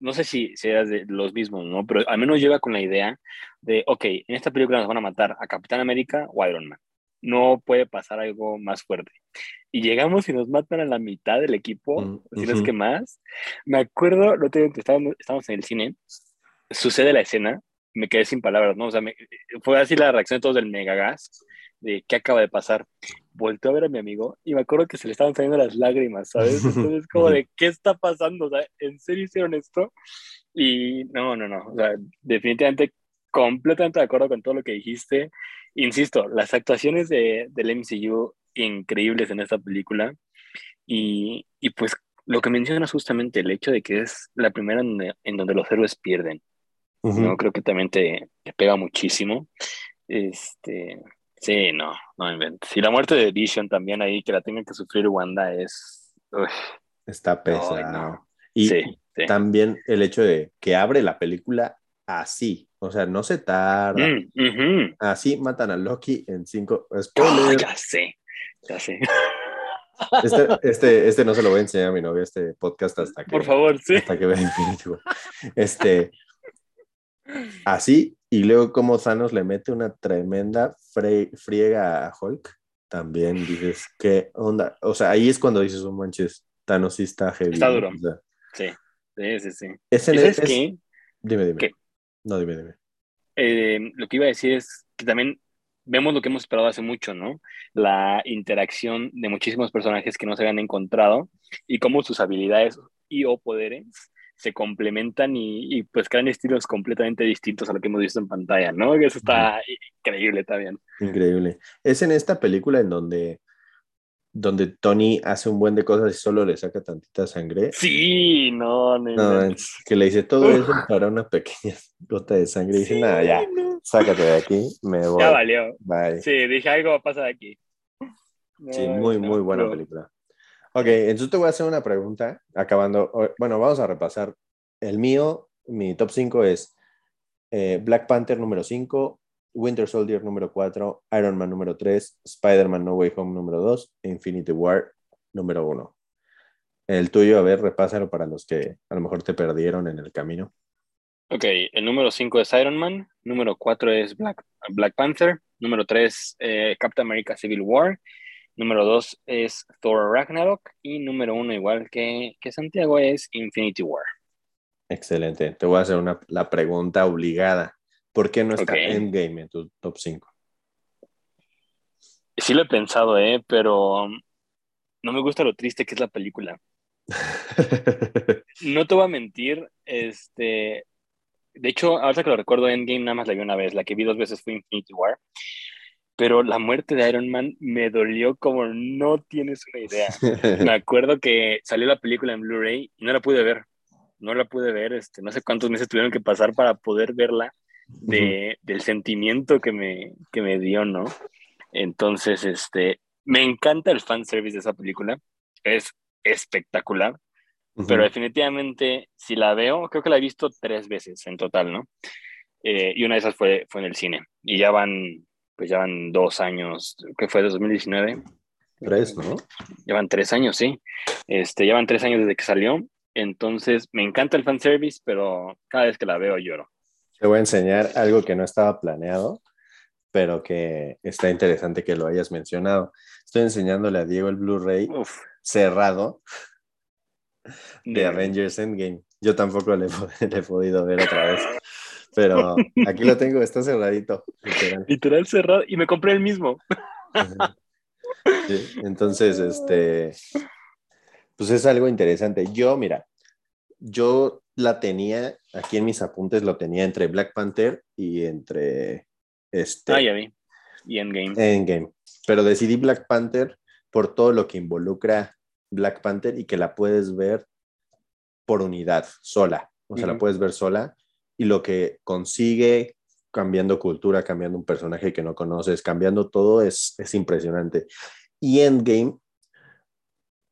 no sé si seas de los mismos, ¿no? Pero al menos llega con la idea de, ok, en esta película nos van a matar a Capitán América o Iron Man. No puede pasar algo más fuerte y llegamos y nos matan a la mitad del equipo, mm, si no es que más. Me acuerdo, lo tengo, estábamos, estábamos en el cine, sucede la escena, me quedé sin palabras, ¿no? O sea, fue así la reacción de todos del megagas, de qué acaba de pasar. Volteo a ver a mi amigo y me acuerdo que se le estaban saliendo las lágrimas, ¿sabes? [LAUGHS] Entonces, como de, ¿qué está pasando? O sea, ¿en serio hicieron esto? Y no, no, no, o sea, definitivamente completamente de acuerdo con todo lo que dijiste. Insisto, las actuaciones de, del MCU increíbles en esta película. Y, y, pues lo que mencionas justamente, el hecho de que es la primera en, donde los héroes pierden. ¿no? Creo que también te, pega muchísimo. Este, sí, no, no inventes. Y la muerte de Vision también ahí, que la tenga que sufrir Wanda, es... Está pesado. Y también el hecho de que abre la película así, o sea, no se tarda. Mm, así matan a Loki en cinco. Spoiler. ya sé. Ya sé. Este, [LAUGHS] este, este, no se lo voy a enseñar a mi novia, este podcast hasta que. Por favor, sí. Hasta que vea Infinity Este. Así, y luego como Thanos le mete una tremenda friega a Hulk, también dices, ¿qué onda? O sea, ahí es cuando dices, un oh, manches, Thanos sí está heavy. Está duro. sí, sí, sí, sí. ¿Es es, Dime, dime. No, dime, dime. Eh, lo que iba a decir es que también vemos lo que hemos esperado hace mucho, ¿no? La interacción de muchísimos personajes que no se habían encontrado y cómo sus habilidades y o poderes se complementan y, pues crean estilos completamente distintos a lo que hemos visto en pantalla, ¿no? Eso está increíble también. Increíble. Es en esta película en donde donde Tony hace un buen de cosas y solo le saca tantita sangre. Sí, no, no. que le dice todo eso [LAUGHS] para una pequeña gota de sangre y dice, nada, ya, sácate de aquí, me voy. Ya valió. Bye. Sí, dije, algo va a pasar aquí. sí, muy, muy buena película. Ok, entonces te voy a hacer una pregunta, acabando, bueno, vamos a repasar. El mío, mi top 5 es eh, Black Panther número 5, Winter Soldier número 4, Iron Man número 3, Spider-Man No Way Home número 2, Infinity War número 1. El tuyo, a ver, repásalo para los que a lo mejor te perdieron en el camino. Ok, el número 5 es Iron Man, número 4 es Black, Black Panther, número 3 eh, Captain America Civil War, número 2 es Thor Ragnarok y número 1 igual que, que Santiago es Infinity War. Excelente, te voy a hacer una, la pregunta obligada. ¿Por qué no está Endgame en tu top 5? Sí lo he pensado, ¿eh? pero um, no me gusta lo triste que es la película. [LAUGHS] no te voy a mentir, este, de hecho, ahora que lo recuerdo, Endgame nada más la vi una vez, la que vi dos veces fue Infinity War, pero la muerte de Iron Man me dolió como no tienes una idea. [LAUGHS] me acuerdo que salió la película en Blu-ray y no la pude ver, no la pude ver, este, no sé cuántos meses tuvieron que pasar para poder verla de, del sentimiento que me, que me dio, ¿no? Entonces, este, me encanta el fanservice de esa película, es espectacular, pero definitivamente si la veo, creo que la he visto tres veces en total, ¿no? Eh, y una de esas fue, fue en el cine, y ya van, pues ya van dos años, que fue de 2019. Tres, ¿no? Llevan tres años, sí. Este, llevan tres años desde que salió. Entonces, me encanta el fanservice, pero cada vez que la veo lloro. Te voy a enseñar algo que no estaba planeado, pero que está interesante que lo hayas mencionado. Estoy enseñándole a Diego el Blu-ray cerrado de Avengers Endgame. Yo tampoco [LAUGHS] le, he podido ver otra vez. Pero aquí lo tengo, está cerradito. Literal. cerrado. Y me compré el mismo. entonces, este, pues es algo interesante. Yo, mira, yo la tenía, aquí en mis apuntes lo tenía entre Black Panther y entre este. Ah, ya vi. Y Endgame. Endgame. Pero decidí Black Panther por todo lo que involucra Black Panther y que la puedes ver por unidad, sola. O sea, la puedes ver sola y lo que consigue cambiando cultura, cambiando un personaje que no conoces, cambiando todo, es, es impresionante. Y Endgame,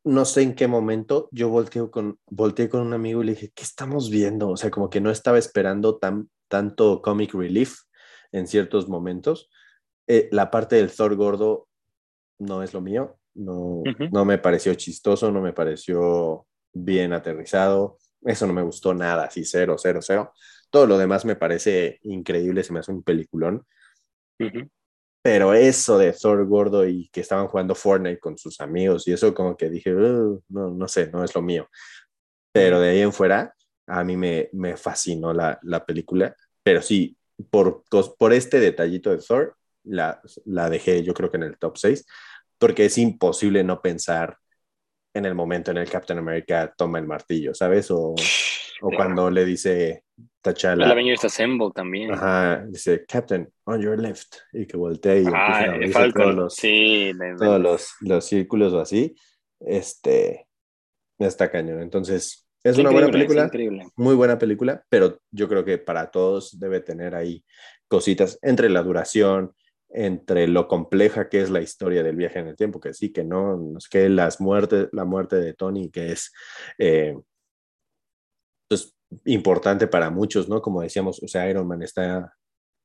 no sé en qué momento, yo volteé con, volteé con un amigo y le dije, ¿qué estamos viendo? O sea, como que no estaba esperando tan, tanto comic relief en ciertos momentos. Eh, la parte del Thor gordo no es lo mío, no, no me pareció chistoso, no me pareció bien aterrizado, eso no me gustó nada, así cero, cero, cero. Todo lo demás me parece increíble, se me hace un peliculón. Pero eso de Thor gordo y que estaban jugando Fortnite con sus amigos y eso como que dije, no, no sé, no es lo mío. Pero de ahí en fuera, a mí me, me fascinó la, la película. Pero sí, por, por este detallito de Thor, la, la dejé yo creo que en el top 6, porque es imposible no pensar en el momento en el Captain America toma el martillo, ¿sabes? O, o cuando le dice T'Challa. El Avengers Assemble también. Ajá, dice Captain, on your left, y que voltea y ah, todos, los, sí, todos los, los, círculos o así. Este, está cañón. Entonces, es una buena película, muy buena película, pero yo creo que para todos debe tener ahí cositas entre la duración, entre lo compleja que es la historia del viaje en el tiempo, que sí, que no, es que las muertes, la muerte de Tony, que es eh, importante para muchos, ¿no? Como decíamos, o sea, Iron Man está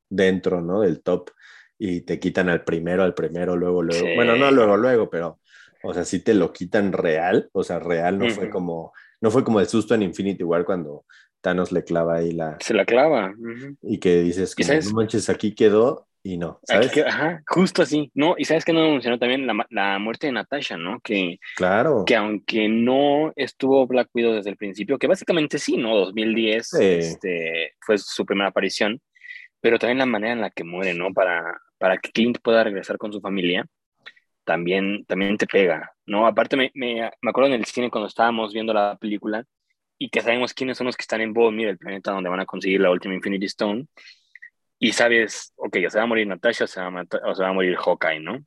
dentro, ¿no? Del top y te quitan al primero, al primero, luego, luego, bueno, no luego, luego, pero, o sea, si te lo quitan real, o sea, real no fue como, no fue como el susto en Infinity War cuando Thanos le clava ahí la... Se la clava. Y que dices, como, no manches, aquí quedó y no, ¿sabes? ajá, justo así, ¿no? Y sabes que no mencionó también la, la, muerte de Natasha, ¿no? Que, claro. Que aunque no estuvo Black Widow desde el principio, que básicamente sí, ¿no? 2010 este, fue su primera aparición, pero también la manera en la que muere, ¿no? Para, para que Clint pueda regresar con su familia, también, también te pega, ¿no? Aparte, me, me, me acuerdo en el cine cuando estábamos viendo la película y que sabemos quiénes son los que están en Mira el planeta donde van a conseguir la última Infinity Stone y sabes, ok, se va a morir Natasha o se va a, o se va a morir Hawkeye, ¿no?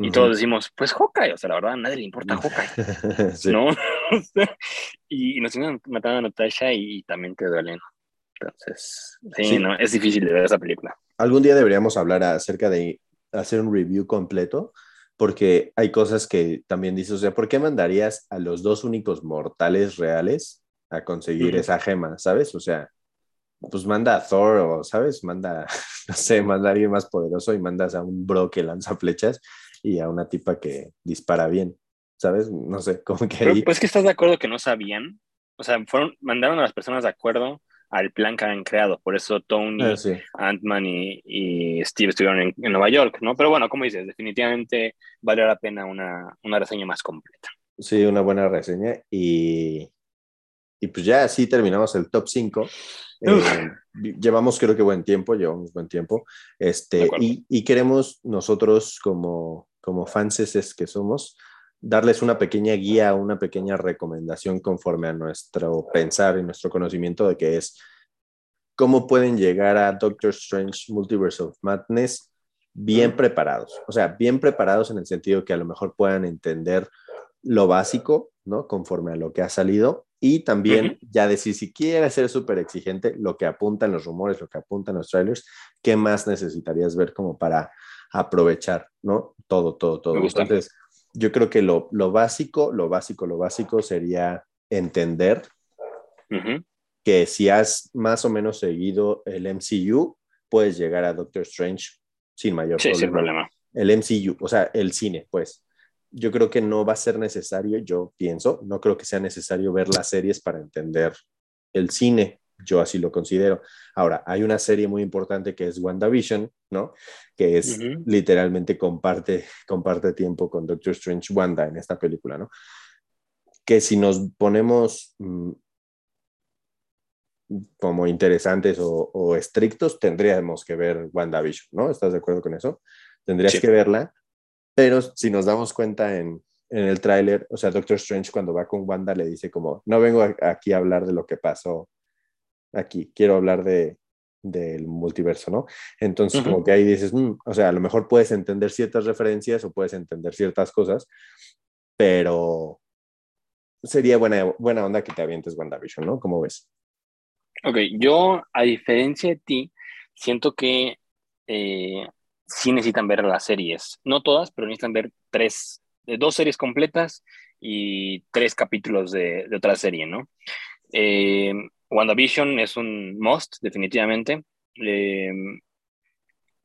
Y todos decimos, pues Hawkeye, o sea, la verdad a nadie le importa Hawkeye, [LAUGHS] ¿no? [LAUGHS] y, nos siguen matando a Natasha y, también te duelen. Entonces, sí, ¿no? Es difícil de ver esa película. Algún día deberíamos hablar acerca de hacer un review completo, porque hay cosas que también dices, o sea, ¿por qué mandarías a los dos únicos mortales reales a conseguir esa gema, ¿sabes? O sea, pues manda a Thor o, ¿sabes? Manda, [LAUGHS] no sé, manda a alguien más poderoso y mandas a un bro que lanza flechas y a una tipa que dispara bien, ¿sabes? No sé, [LAUGHS] como que ahí... pues que estás de acuerdo que no sabían, o sea, fueron, mandaron a las personas de acuerdo al plan que han creado, por eso Tony, ah, Ant-Man y, Steve estuvieron en, Nueva York, ¿no? Pero bueno, como dices, definitivamente vale la pena una, una reseña más completa. Sí, una buena reseña y, y pues ya así terminamos el top 5. Eh, llevamos creo que buen tiempo, llevamos buen tiempo. Este, y, y, queremos nosotros como, como fanses que somos, darles una pequeña guía, una pequeña recomendación conforme a nuestro pensar y nuestro conocimiento de qué es cómo pueden llegar a Doctor Strange Multiverse of Madness bien preparados. O sea, bien preparados en el sentido que a lo mejor puedan entender lo básico, ¿no? Conforme a lo que ha salido y también ya decir, si quiere ser súper exigente, lo que apuntan los rumores, lo que apuntan los trailers, ¿qué más necesitarías ver como para aprovechar, ¿no? Todo, todo, todo. Entonces, yo creo que lo, lo, básico, lo básico, lo básico sería entender que si has más o menos seguido el MCU, puedes llegar a Doctor Strange sin mayor sí, Sin problema. El MCU, o sea, el cine, pues yo creo que no va a ser necesario, yo pienso, no creo que sea necesario ver las series para entender el cine, yo así lo considero. Ahora, hay una serie muy importante que es WandaVision, ¿no? Que es literalmente comparte, comparte tiempo con Doctor Strange Wanda en esta película, ¿no? que si nos ponemos mm, como interesantes o, estrictos, tendríamos que ver WandaVision, ¿no? ¿Estás de acuerdo con eso? Tendrías que verla, pero si nos damos cuenta en, en el tráiler, o sea, Doctor Strange cuando va con Wanda le dice como, no vengo aquí a hablar de lo que pasó aquí, quiero hablar de, del multiverso, ¿no? Entonces, como que ahí dices, mm", o sea, a lo mejor puedes entender ciertas referencias o puedes entender ciertas cosas, pero sería buena, buena onda que te avientes WandaVision, ¿no? ¿Cómo ves? Ok, yo, a diferencia de ti, siento que eh, sí necesitan ver las series. No todas, pero necesitan ver tres, de dos series completas y tres capítulos de, otra serie, ¿no? Eh, WandaVision es un must, definitivamente. Eh,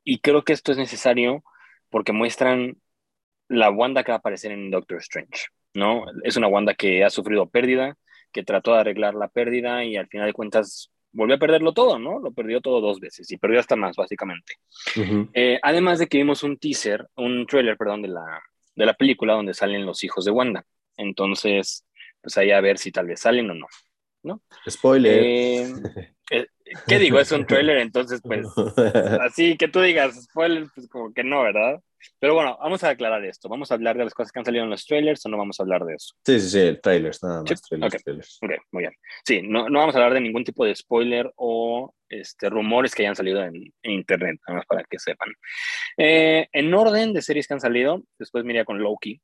y creo que esto es necesario porque muestran la Wanda que va a aparecer en Doctor Strange, ¿no? Es una Wanda que ha sufrido pérdida, que trató de arreglar la pérdida y al final de cuentas volvió a perderlo todo, ¿no? Lo perdió todo dos veces y perdió hasta más, básicamente. Eh, además de que vimos un teaser, un trailer, perdón, de la, de la película donde salen los hijos de Wanda. Entonces, pues ahí a ver si tal vez salen o no, ¿no? Spoiler. Eh, eh, ¿Qué digo? Es un trailer, entonces, pues, [LAUGHS] así que tú digas spoiler, pues como que no, ¿verdad? Pero bueno, vamos a aclarar esto. ¿Vamos a hablar de las cosas que han salido en los trailers o no vamos a hablar de eso? Sí, sí, sí, trailers, nada más. Trailers, ok, muy bien. Sí, no, no, vamos a hablar de ningún tipo de spoiler o este, rumores que hayan salido en, internet, nada más para que sepan. Eh, en orden de series que han salido, después me con Loki.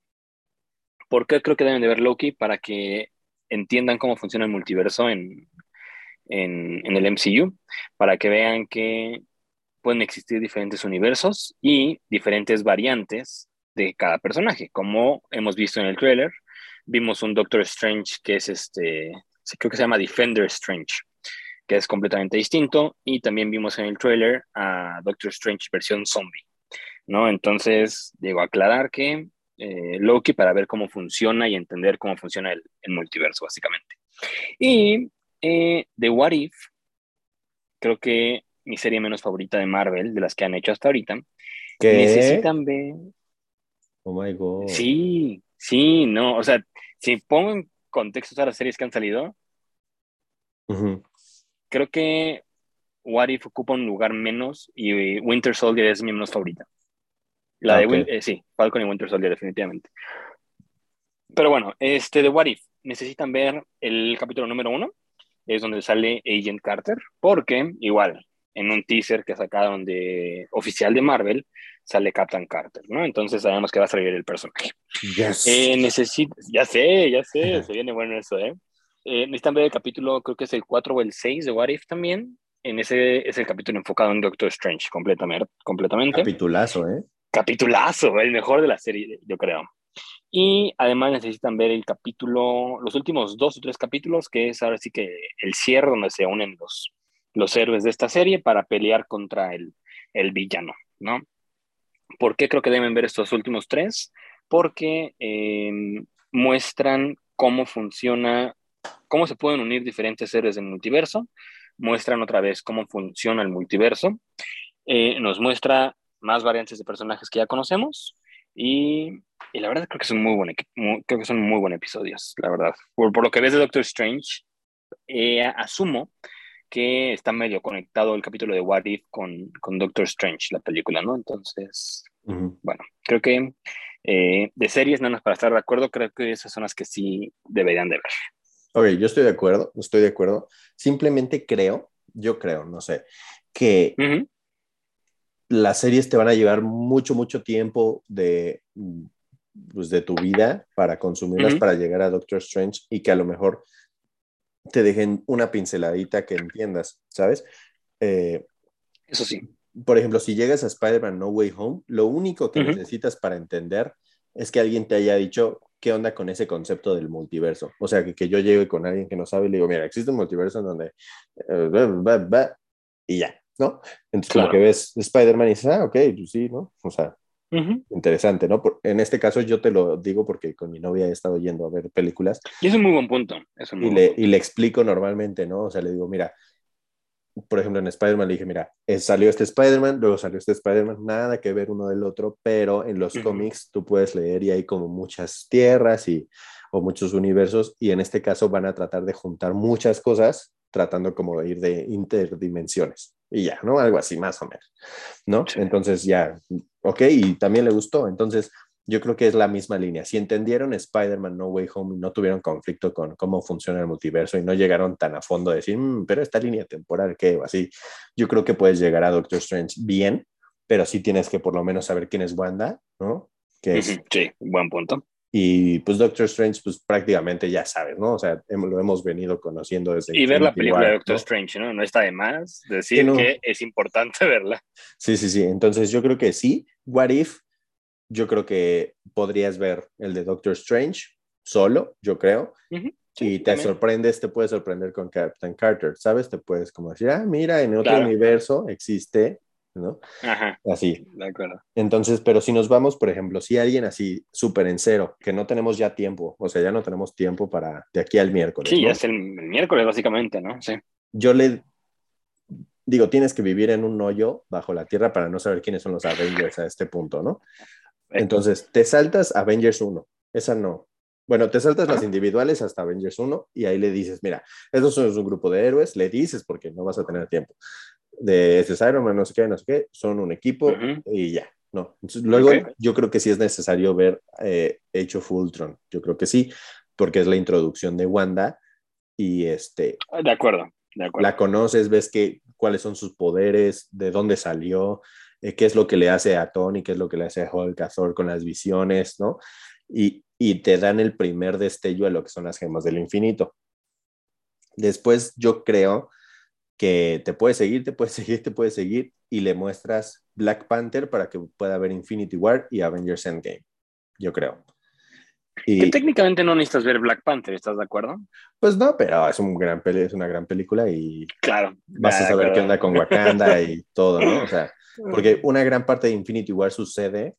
¿Por qué creo que deben de ver Loki? Para que entiendan cómo funciona el multiverso en, en, en el MCU, para que vean que pueden existir diferentes universos y diferentes variantes de cada personaje. Como hemos visto en el trailer, vimos un Doctor Strange que es este, creo que se llama Defender Strange, que es completamente distinto. Y también vimos en el trailer a Doctor Strange versión zombie, ¿no? Entonces, digo, aclarar que eh, Loki para ver cómo funciona y entender cómo funciona el, multiverso, básicamente. Y eh, The What If, creo que mi serie menos favorita de Marvel, de las que han hecho hasta ahorita. ¿Qué? Necesitan ver. Oh my god. Sí, sí, no. O sea, si pongo en contexto a las series que han salido, creo que What If ocupa un lugar menos y Winter Soldier es mi menos favorita. La de eh, sí, Falcon y Winter Soldier, definitivamente. Pero bueno, este de What If, necesitan ver el capítulo número uno, es donde sale Agent Carter, porque igual, en un teaser que sacaron de oficial de Marvel, sale Captain Carter, ¿no? Entonces sabemos que va a salir el personaje. Yes. Eh, ya sé, ya sé, se viene bueno eso, ¿eh? ¿eh? Necesitan ver el capítulo, creo que es el 4 o el 6 de What If también. En ese es el capítulo enfocado en Doctor Strange, completamente. completamente. Capitulazo, ¿eh? Capitulazo, el mejor de la serie, yo creo. Y además necesitan ver el capítulo, los últimos dos o tres capítulos, que es ahora sí que el cierre donde se unen los, los héroes de esta serie para pelear contra el, el villano, ¿no? ¿Por qué creo que deben ver estos últimos tres? Porque em, muestran cómo funciona, cómo se pueden unir diferentes seres del multiverso, muestran otra vez cómo funciona el multiverso, eh, nos muestra más variantes de personajes que ya conocemos y, y, la verdad creo que son muy, buen, creo que son muy buenos episodios, la verdad. Por, por lo que ves de Doctor Strange, eh, asumo que está medio conectado el capítulo de What If con, con Doctor Strange, la película, ¿no? Entonces, bueno, creo que eh, de series, nada más para estar de acuerdo, creo que esas son las que sí deberían de ver. Ok, yo estoy de acuerdo, estoy de acuerdo. Simplemente creo, yo creo, no sé, que las series te van a llevar mucho, mucho tiempo de, pues, de tu vida para consumirlas, para llegar a Doctor Strange y que a lo mejor te dejen una pinceladita que entiendas, ¿sabes? Eh, Eso sí. Por ejemplo, si llegas a Spider-Man No Way Home, lo único que necesitas para entender es que alguien te haya dicho qué onda con ese concepto del multiverso. O sea, que, que yo llegue con alguien que no sabe y le digo, mira, existe un multiverso en donde... Eh, y ya, ¿no? Entonces, claro. que ves Spider-Man y dices, ah, ok, pues sí, ¿no? O sea, Interesante, ¿no? en este caso yo te lo digo porque con mi novia he estado yendo a ver películas. Y es un muy buen punto. y, le, y le explico normalmente, ¿no? O sea, le digo, mira, por ejemplo, en Spider-Man le dije, mira, salió este Spider-Man, luego salió este Spider-Man, nada que ver uno del otro, pero en los cómics tú puedes leer y hay como muchas tierras y o muchos universos y en este caso van a tratar de juntar muchas cosas tratando como de ir de interdimensiones y ya, ¿no? Algo así, más o menos, ¿no? Entonces ya, ok, y también le gustó. Entonces, yo creo que es la misma línea. Si entendieron Spider-Man No Way Home y no tuvieron conflicto con cómo funciona el multiverso y no llegaron tan a fondo a decir, mm, pero esta línea temporal, ¿qué? O así, yo creo que puedes llegar a Doctor Strange bien, pero sí tienes que por lo menos saber quién es Wanda, ¿no? Que es, Sí, buen punto. Y pues Doctor Strange, pues prácticamente ya sabes, ¿no? O sea, lo hemos venido conociendo desde... Y ver la Infinity película War, de Doctor ¿no? Strange, ¿no? No está de más decir Sí, no. que es importante [LAUGHS] verla. Sí, sí, sí. Entonces yo creo que sí. What If, yo creo que podrías ver el de Doctor Strange solo, yo creo. Ujú, y sí, te también. sorprendes, te puedes sorprender con Captain Carter, ¿sabes? Te puedes como decir, ah, mira, en otro Claro. universo existe, ¿no? Ajá, Así. de acuerdo. Entonces, pero si nos vamos, por ejemplo, si alguien así súper en cero, que no tenemos ya tiempo, o sea, ya no tenemos tiempo para de aquí al miércoles, Sí, ¿no? ya es el, el miércoles, básicamente, ¿no? Sí. yo le digo, tienes que vivir en un hoyo bajo la tierra para no saber quiénes son los Avengers a este punto, ¿no? Entonces, te saltas Avengers 1, esa no. Bueno, te saltas las individuales hasta Avengers 1 y ahí le dices, mira, estos son un grupo de héroes, le dices porque no vas a tener tiempo. De este es Iron Man, no sé qué, no sé qué, son un equipo Ujú. y ya, no. Entonces, luego Ok. yo creo que sí es necesario ver eh, Age of Ultron, yo creo que sí, porque es la introducción de Wanda y este, De acuerdo, de acuerdo. la conoces, ves que, cuáles son sus poderes, de dónde salió, eh, qué es lo que le hace a Tony, qué es lo que le hace a Hulk, a Thor con las visiones, ¿no? Y, y te dan el primer destello a lo que son las gemas del infinito. Después yo creo que te puede seguir, te puede [LAUGHS] seguir, te puede seguir y le muestras Black Panther para que pueda ver Infinity War y Avengers Endgame, yo creo. Que Y técnicamente no necesitas ver Black Panther, ¿estás de acuerdo? pues no, pero es, un gran peli- es una gran película y Claro. vas a saber qué acuerdo. onda con Wakanda y [LAUGHS] todo, ¿no? O sea, porque una gran parte de Infinity War sucede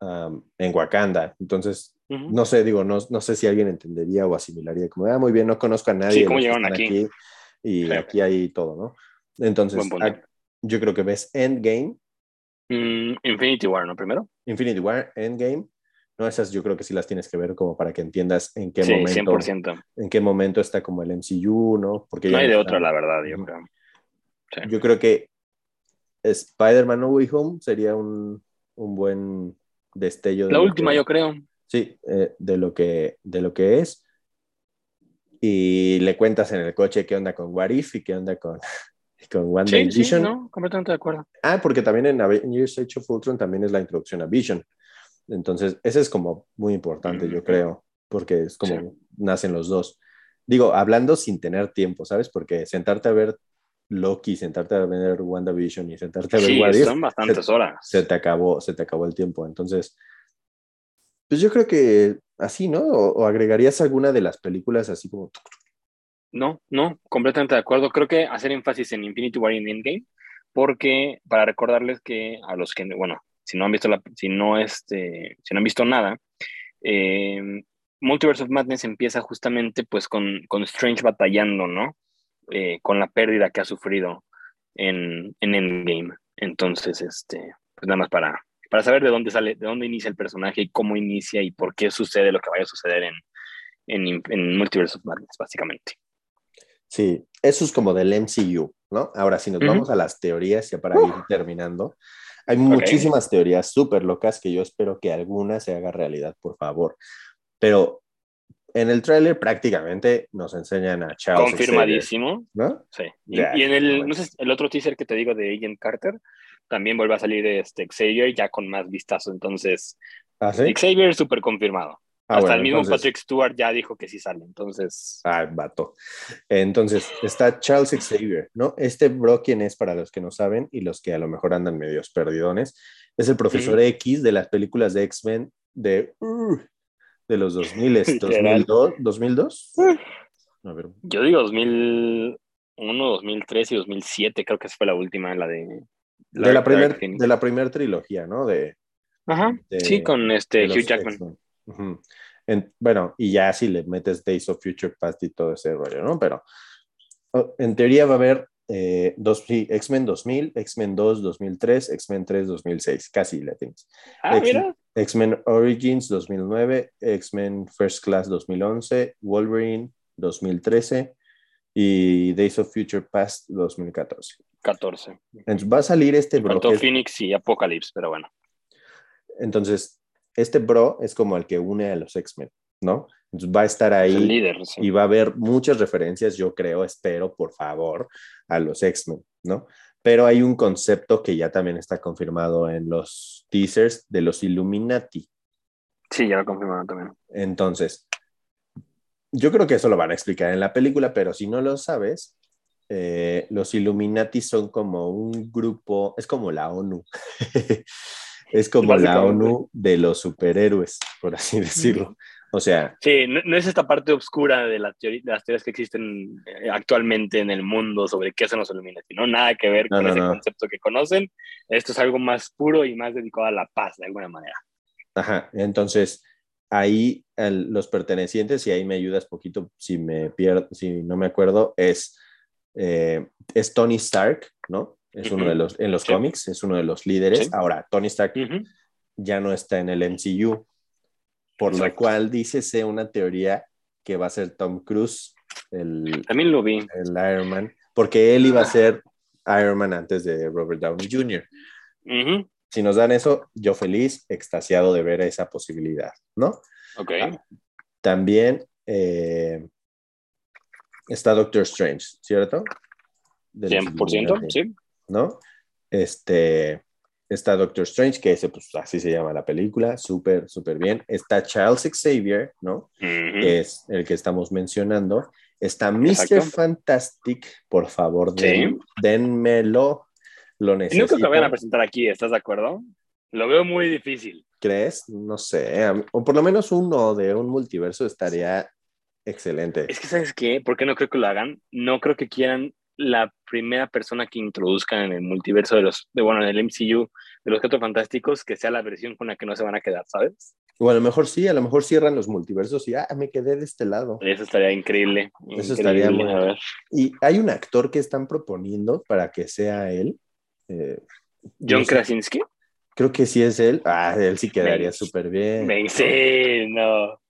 um, en Wakanda. Entonces, no sé, digo, no, no sé si alguien entendería o asimilaría como, ah, muy bien, no conozco a nadie. Sí, ¿cómo que llegaron están aquí? Y aquí hay todo, ¿no? Entonces, yo creo que ves Endgame, Mm, Infinity War, ¿no? Primero. Infinity War, Endgame. No, esas yo creo que sí las tienes que ver como para que entiendas en qué Sí, momento 100%. en qué momento está como el MCU, ¿no? Porque No ya hay de otra, la verdad, yo creo. Sí. Yo creo que Spider-Man No Way Home sería un, un buen destello de La última, que- yo creo. Sí, eh, de, lo que, de lo que es. Y le cuentas en el coche qué onda con What If y qué onda con, [LAUGHS] con y Sí, sí, Vision. no, completamente de acuerdo. Ah, porque también en Avengers Age of Ultron también es la introducción a Vision. Entonces, ese es como muy importante, yo Ujú. creo, porque es como Sí. nacen los dos. Digo, hablando sin tener tiempo, ¿sabes? Porque sentarte a ver Loki, sentarte a ver WandaVision y sentarte a ver Sí, What If, son bastantes horas. se te acabó, se te acabó el tiempo. Entonces, pues yo creo que así, ¿no? O, agregarías alguna de las películas así como No, no, completamente de acuerdo. Creo que hacer énfasis en Infinity War y en Endgame, porque para recordarles que a los que, bueno, si no han visto la, si no este, si no han visto nada, eh, Multiverse of Madness empieza justamente pues con, con Strange batallando, ¿no? Eh, con la pérdida que ha sufrido en, en Endgame. Entonces, este, pues nada más para, para saber de dónde sale, de dónde inicia el personaje y cómo inicia y por qué sucede lo que vaya a suceder en, en, en Multiverse of Madness, básicamente. Sí, eso es como del MCU, ¿no? Ahora, si nos Ujú. vamos a las teorías, ya para ir terminando, hay muchísimas teorías súper locas que yo espero que alguna se haga realidad, por favor. Pero en el tráiler prácticamente nos enseñan a Charles Confirmadísimo. Xavier, ¿no? Sí. Y, Ya, y en el, no sé, el otro teaser que te digo de Agent Carter, también vuelve a salir este Xavier ya con más vistazo. Entonces, ¿Ah, sí? Xavier súper confirmado. Ah, Hasta bueno, el mismo entonces- Patrick Stewart ya dijo que sí sale. Entonces, Ah, vato. Entonces, está Charles Xavier, ¿no? Este bro, quien es para los que no saben y los que a lo mejor andan medios perdidones, es el profesor. X de las películas de X-Men de, uh, de los 2000, [LAUGHS] Literal. 2002, 2002. A ver, yo digo 2001, 2003 y 2007, creo que esa fue la última, la de... de la, primer, Dark Phoenix. de la primer trilogía, ¿no? De, Ajá, de- sí, con este Hugh Jackman. En- bueno, y ya si le metes Days of Future Past y todo ese rollo, ¿no? Pero en teoría va a haber eh, dos, sí, X-Men 2000, X-Men 2, 2003, X-Men 3, 2006, casi le tienes. Ah, X-Men Origins 2009, X-Men First Class 2011, Wolverine 2013 y Days of Future Past 2014. 14. Entonces va a salir este bro. Faltó es- Phoenix y Apocalypse, pero bueno. entonces, este bro es como el que une a los X-Men, ¿no? Entonces va a estar Es ahí líder. sí. y va a haber muchas referencias, yo creo, espero, por favor, a los X-Men, ¿no? Pero hay un concepto que ya también está confirmado en los teasers de los Illuminati. Sí, ya lo confirmaron también. Entonces, yo creo que eso lo van a explicar en la película, pero si no lo sabes, eh, los Illuminati son como un grupo, es como la ONU. [LAUGHS] es como la. ONU de los superhéroes, por así decirlo. O sea, Sí, no, no es esta parte oscura de, la teoría, de las teorías que existen eh, actualmente en el mundo sobre qué son los Illuminati, ¿no? Nada que ver No, con no, ese concepto que conocen. Esto es algo más puro y más dedicado a la paz, de alguna manera. Ajá, entonces ahí el- los pertenecientes, y ahí me ayudas poquito si me pierdo, si no me acuerdo, es, eh, es Tony Stark, ¿no? Es uno de los, en los Sí. cómics, es uno de los líderes. Sí. Ahora, Tony Stark ya no está en el MCU, por lo Exacto. cual dícese una teoría que va a ser Tom Cruise, el, También lo vi. el Iron Man, porque él iba a ser Iron Man antes de Robert Downey Jr. Ujú. Si nos dan eso, yo feliz, extasiado de ver esa posibilidad, ¿no? Ok. Ah. También eh, está Doctor Strange, ¿cierto? De los 100%, Illuminati, sí. ¿No? Este, está Doctor Strange, que ese, pues así se llama la película, súper, súper bien. Está Charles Xavier, ¿no? Que es el que estamos mencionando. Está Mr. Exacto. Fantastic, por favor, Sí. den- denmelo. Lo Y no necesito. creo que vayan a presentar aquí, ¿estás de acuerdo? Lo veo muy difícil. ¿Crees? No sé. O por lo menos uno de un multiverso estaría excelente. Es que, ¿sabes qué? ¿Por qué no creo que lo hagan? No creo que quieran la primera persona que introduzcan en el multiverso de los, de, bueno, en el MCU de los Cuatro Fantásticos, que sea la versión con la que no se van a quedar, ¿sabes? O a lo mejor sí, a lo mejor cierran los multiversos y ah, me quedé de este lado. Eso estaría increíble. Eso increíble, estaría muy- a ver. Y hay un actor que están proponiendo para que sea él. Eh, John no sé, Krasinski. Creo que sí es él. Ah, él sí quedaría súper bien. Ven, sí, no.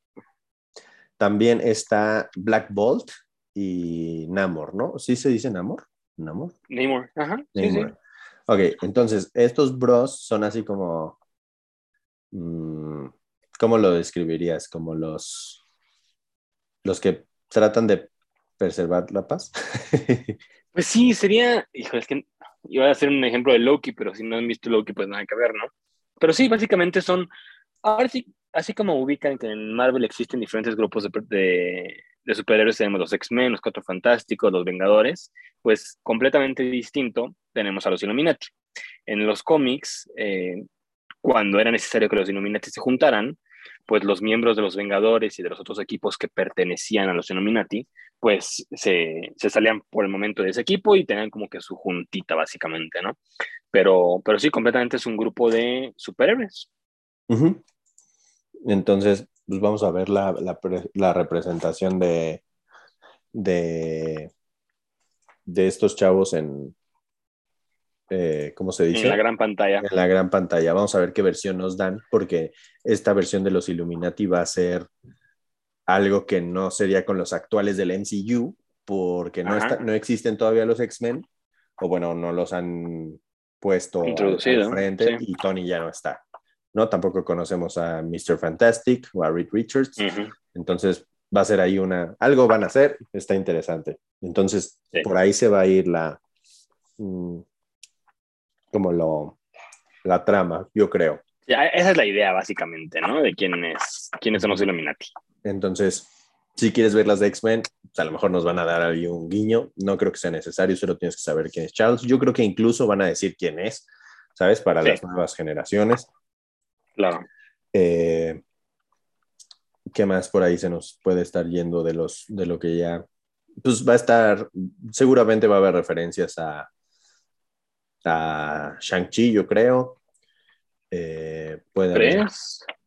También está Black Bolt y Namor, ¿no? ¿Sí se dice Namor? ¿Namor? Namor. Ajá. Sí, sí. Namor. Ok, entonces estos bros son así como. mm, ¿Cómo lo describirías? Como los. Los que tratan de preservar la paz. [LAUGHS] Pues sí, sería. Hijo, es que iba a hacer un ejemplo de Loki, pero si no han visto Loki, pues nada que ver, ¿no? Pero sí, básicamente son. Ahora sí, así como ubican que en Marvel existen diferentes grupos de, de, de superhéroes, tenemos los X-Men, los Cuatro Fantásticos, los Vengadores, pues completamente distinto tenemos a los Illuminati. En los cómics, eh, cuando era necesario que los Illuminati se juntaran, pues los miembros de los Vengadores y de los otros equipos que pertenecían a los Illuminati, pues se, se, salían por el momento de ese equipo y tenían como que su juntita, básicamente, ¿no? Pero, pero sí, completamente es un grupo de superhéroes. Uh -huh. Entonces, pues vamos a ver la, la, la representación de, de, de, estos chavos en, eh, ¿cómo se dice? En la gran pantalla. En la gran pantalla. Vamos a ver qué versión nos dan, porque esta versión de los Illuminati va a ser algo que no sería con los actuales del MCU, porque no, está, no existen todavía los X-Men, o bueno, no los han puesto Introducido, al frente sí. y Tony ya no está. ¿no? Tampoco conocemos a Mr. Fantastic o a Reed Richards. Uh -huh. Entonces va a ser ahí una, algo van a hacer, está interesante. Entonces sí. por ahí se va a ir la, mmm, como lo, la trama, yo creo. Ya, esa es la idea básicamente, ¿no? De quiénes, quiénes son los Illuminati. Entonces, si quieres ver las de X-Men, pues a lo mejor nos van a dar ahí un guiño. No creo que sea necesario, solo tienes que saber quién es Charles. Yo creo que incluso van a decir quién es, ¿sabes? Para sí. las nuevas generaciones. Claro. Eh, ¿Qué más por ahí se nos puede estar yendo de, los, de lo que ya... Pues va a estar, seguramente va a haber referencias a, a Shang-Chi, yo creo. Eh, puede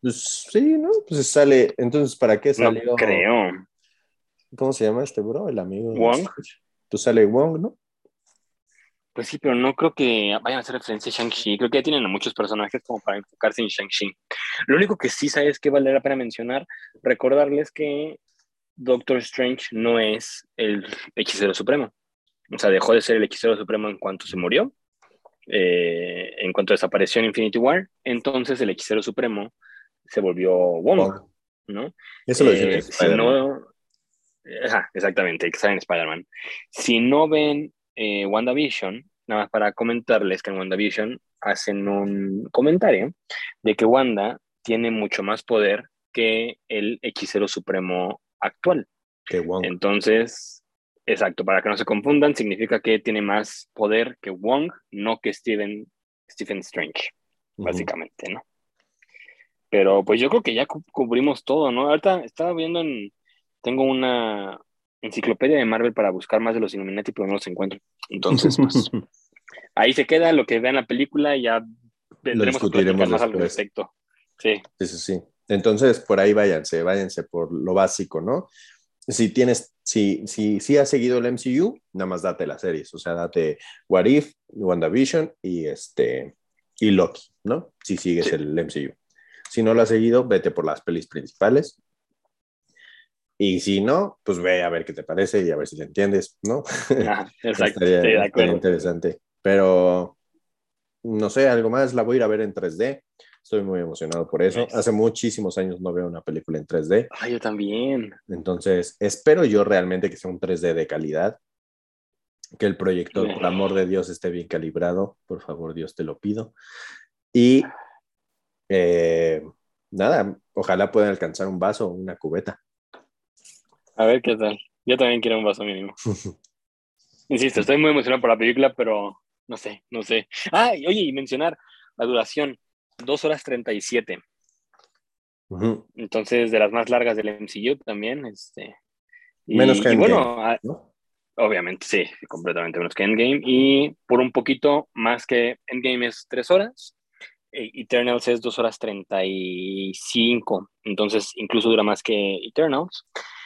pues sí, ¿no? Pues sale, entonces, ¿para qué salió? No creo. ¿Cómo se llama este bro? El amigo. Wong. Pues sale Wong, ¿no? Pues sí, pero no creo que vayan a hacer referencia a Shang-Chi. Creo que ya tienen a muchos personajes como para enfocarse en Shang-Chi. Lo único que sí sabes que vale la pena mencionar, recordarles que Doctor Strange no es el hechicero supremo. O sea, dejó de ser el hechicero supremo en cuanto se murió, eh, en cuanto desapareció en Infinity War. Entonces el hechicero supremo se volvió Wong, ¿no? Eso lo dice eh, no, exactamente, que en Spider-Man. Si no ven eh, WandaVision, nada más para comentarles que en WandaVision hacen un comentario de que Wanda tiene mucho más poder que el hechicero supremo actual. Que Wong. Entonces, exacto, para que no se confundan, significa que tiene más poder que Wong, no que Stephen, Stephen Strange, básicamente, ¿no? Pero pues yo creo que ya cubrimos todo, ¿no? Ahorita estaba viendo en, tengo una, enciclopedia de Marvel para buscar más de los Illuminati, pero no los encuentro. Entonces, pues, [LAUGHS] ahí se queda lo que vean la película y ya vendremos a más al respecto. Sí. Sí, sí, Entonces, por ahí váyanse, váyanse por lo básico, ¿no? Si tienes, si, si, si has seguido el MCU, nada más date las series, o sea, date What If, WandaVision y este y Loki, ¿no? Si sigues el MCU. Si no lo has seguido, vete por las pelis principales, y si no, pues ve a ver qué te parece y a ver si le entiendes, ¿no? [LAUGHS] exacto, de acuerdo. interesante. Pero, no sé, algo más, la voy a ir a ver en 3D. Estoy muy emocionado por eso. Hace muchísimos años no veo una película en 3D. Ah, yo también. Entonces, espero yo realmente que sea un 3D de calidad. Que el proyector, por amor de Dios, esté bien calibrado. Por favor, Dios, te lo pido. Y eh, nada, ojalá puedan alcanzar un vaso o una cubeta. A ver qué tal. Yo también quiero un vaso mínimo. [LAUGHS] Insisto, estoy muy emocionado por la película, pero no sé, no sé. Ah, oye, y mencionar la duración, dos horas 37. Entonces, de las más largas del MCU también. Este, menos que Endgame. bueno, ah, obviamente, sí, completamente menos que Endgame. Y por un poquito más que Endgame es tres horas. E Eternals es dos horas 35. Entonces, incluso dura más que Eternals.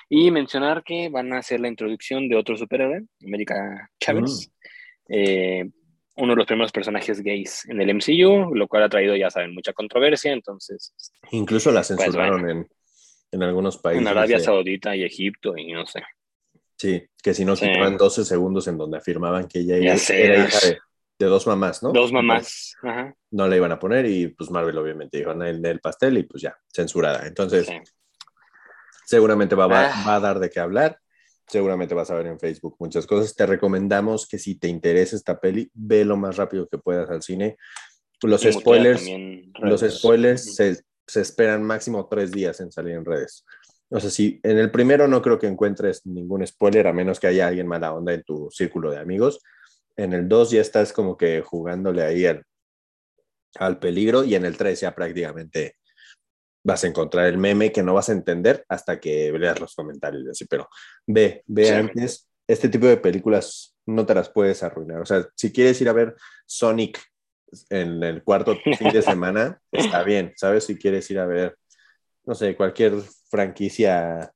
Y mencionar que van a hacer la introducción de otro superhéroe, América Chávez, mm. eh, uno de los primeros personajes gays en el MCU, lo cual ha traído, ya saben, mucha controversia, entonces... Incluso la pues, censuraron en, en, algunos países. En Arabia Saudita y Egipto y no sé. Sí, que si no quitaban 12 segundos en donde afirmaban que ella era, hija de, dos mamás, ¿no? Dos mamás. No le iban a poner y pues Marvel obviamente dijo en el, el pastel y pues ya, censurada. Entonces, Seguramente va, ah. va, a dar de qué hablar. Seguramente vas a ver en Facebook muchas cosas. Te recomendamos que si te interesa esta peli, ve lo más rápido que puedas al cine. Los spoilers, los spoilers se, se, esperan máximo tres días en salir en redes. O sea, si en el primero no creo que encuentres ningún spoiler, a menos que haya alguien mala onda en tu círculo de amigos. En el 2 ya estás como que jugándole ahí al, al peligro y en el 3 ya prácticamente vas a encontrar el meme que no vas a entender hasta que veas los comentarios así, pero ve, ve antes, este tipo de películas no te las puedes arruinar. O sea, si quieres ir a ver Sonic en el cuarto [LAUGHS] fin de semana, está bien, ¿sabes? Si quieres ir a ver, no sé, cualquier franquicia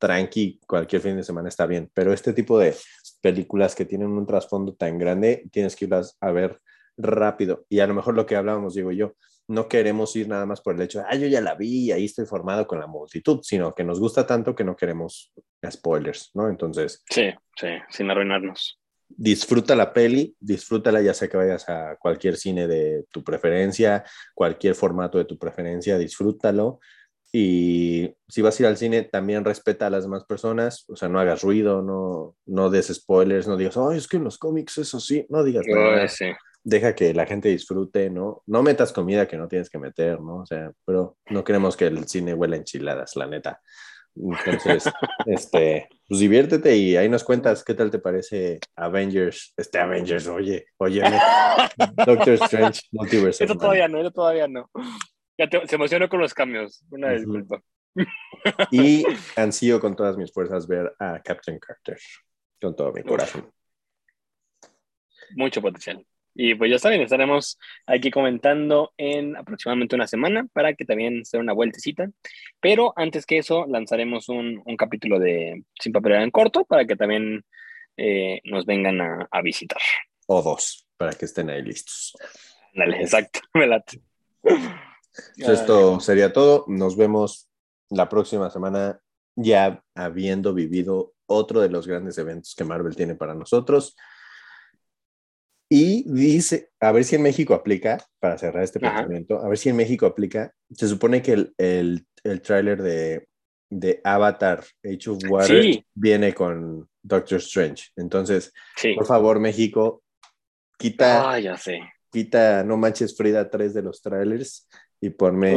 tranqui, cualquier fin de semana está bien, pero este tipo de películas que tienen un trasfondo tan grande, tienes que irlas a ver rápido. Y a lo mejor lo que hablábamos, digo yo, no queremos ir nada más por el hecho de, ah, yo ya la vi y ahí estoy formado con la multitud, sino que nos gusta tanto que no queremos spoilers, ¿no? Entonces. Sí, sí, sin arruinarnos. Disfruta la peli, disfrútala ya sea que vayas a cualquier cine de tu preferencia, cualquier formato de tu preferencia, disfrútalo. Y si vas a ir al cine, también respeta a las demás personas, o sea, no hagas ruido, no, no des spoilers, no digas, ay, es que en los cómics eso sí, no digas nada. sí deja que la gente disfrute, ¿no? No metas comida que no tienes que meter, ¿no? O sea, pero no queremos que el cine huela enchiladas, la neta. Entonces, [LAUGHS] este, pues diviértete y ahí nos cuentas qué tal te parece Avengers, este Avengers, oye, oye, [LAUGHS] Doctor Strange Multiverse. Eso todavía no, eso todavía no. Ya se emocionó con los cambios, una disculpa. Y [LAUGHS] ansío con todas mis fuerzas ver a Captain Carter, con todo mi corazón. Mucho potencial. Y pues ya saben, estaremos aquí comentando en aproximadamente una semana para que también sea una vueltecita. Pero antes que eso, lanzaremos un, un capítulo de Sin Papel en Corto para que también eh, nos vengan a, a, visitar. o dos, para que estén ahí listos. Dale, exacto, [LAUGHS] me late. Pues esto sería todo. Nos vemos la próxima semana ya habiendo vivido otro de los grandes eventos que Marvel tiene para nosotros. Y dice, a ver si en México aplica, para cerrar este pensamiento, a ver si en México aplica, se supone que el, el, el tráiler de, de, Avatar Age of Water viene con Doctor Strange. Entonces, por favor, México, quita, ah, ya sé. quita No Manches Frida tres de los trailers y ponme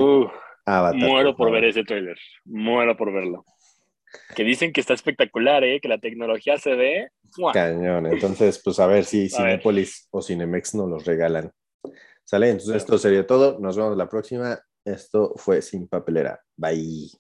Avatar. Muero por, ver ese trailer, muero por verlo. Que dicen que está espectacular, ¿eh? que la tecnología se ve. Cañón. Entonces, pues a ver si [LAUGHS] Cinepolis o Cinemex nos los regalan. ¿Sale? Entonces, esto sería todo. Nos vemos la próxima. Esto fue Sin Papelera. Bye.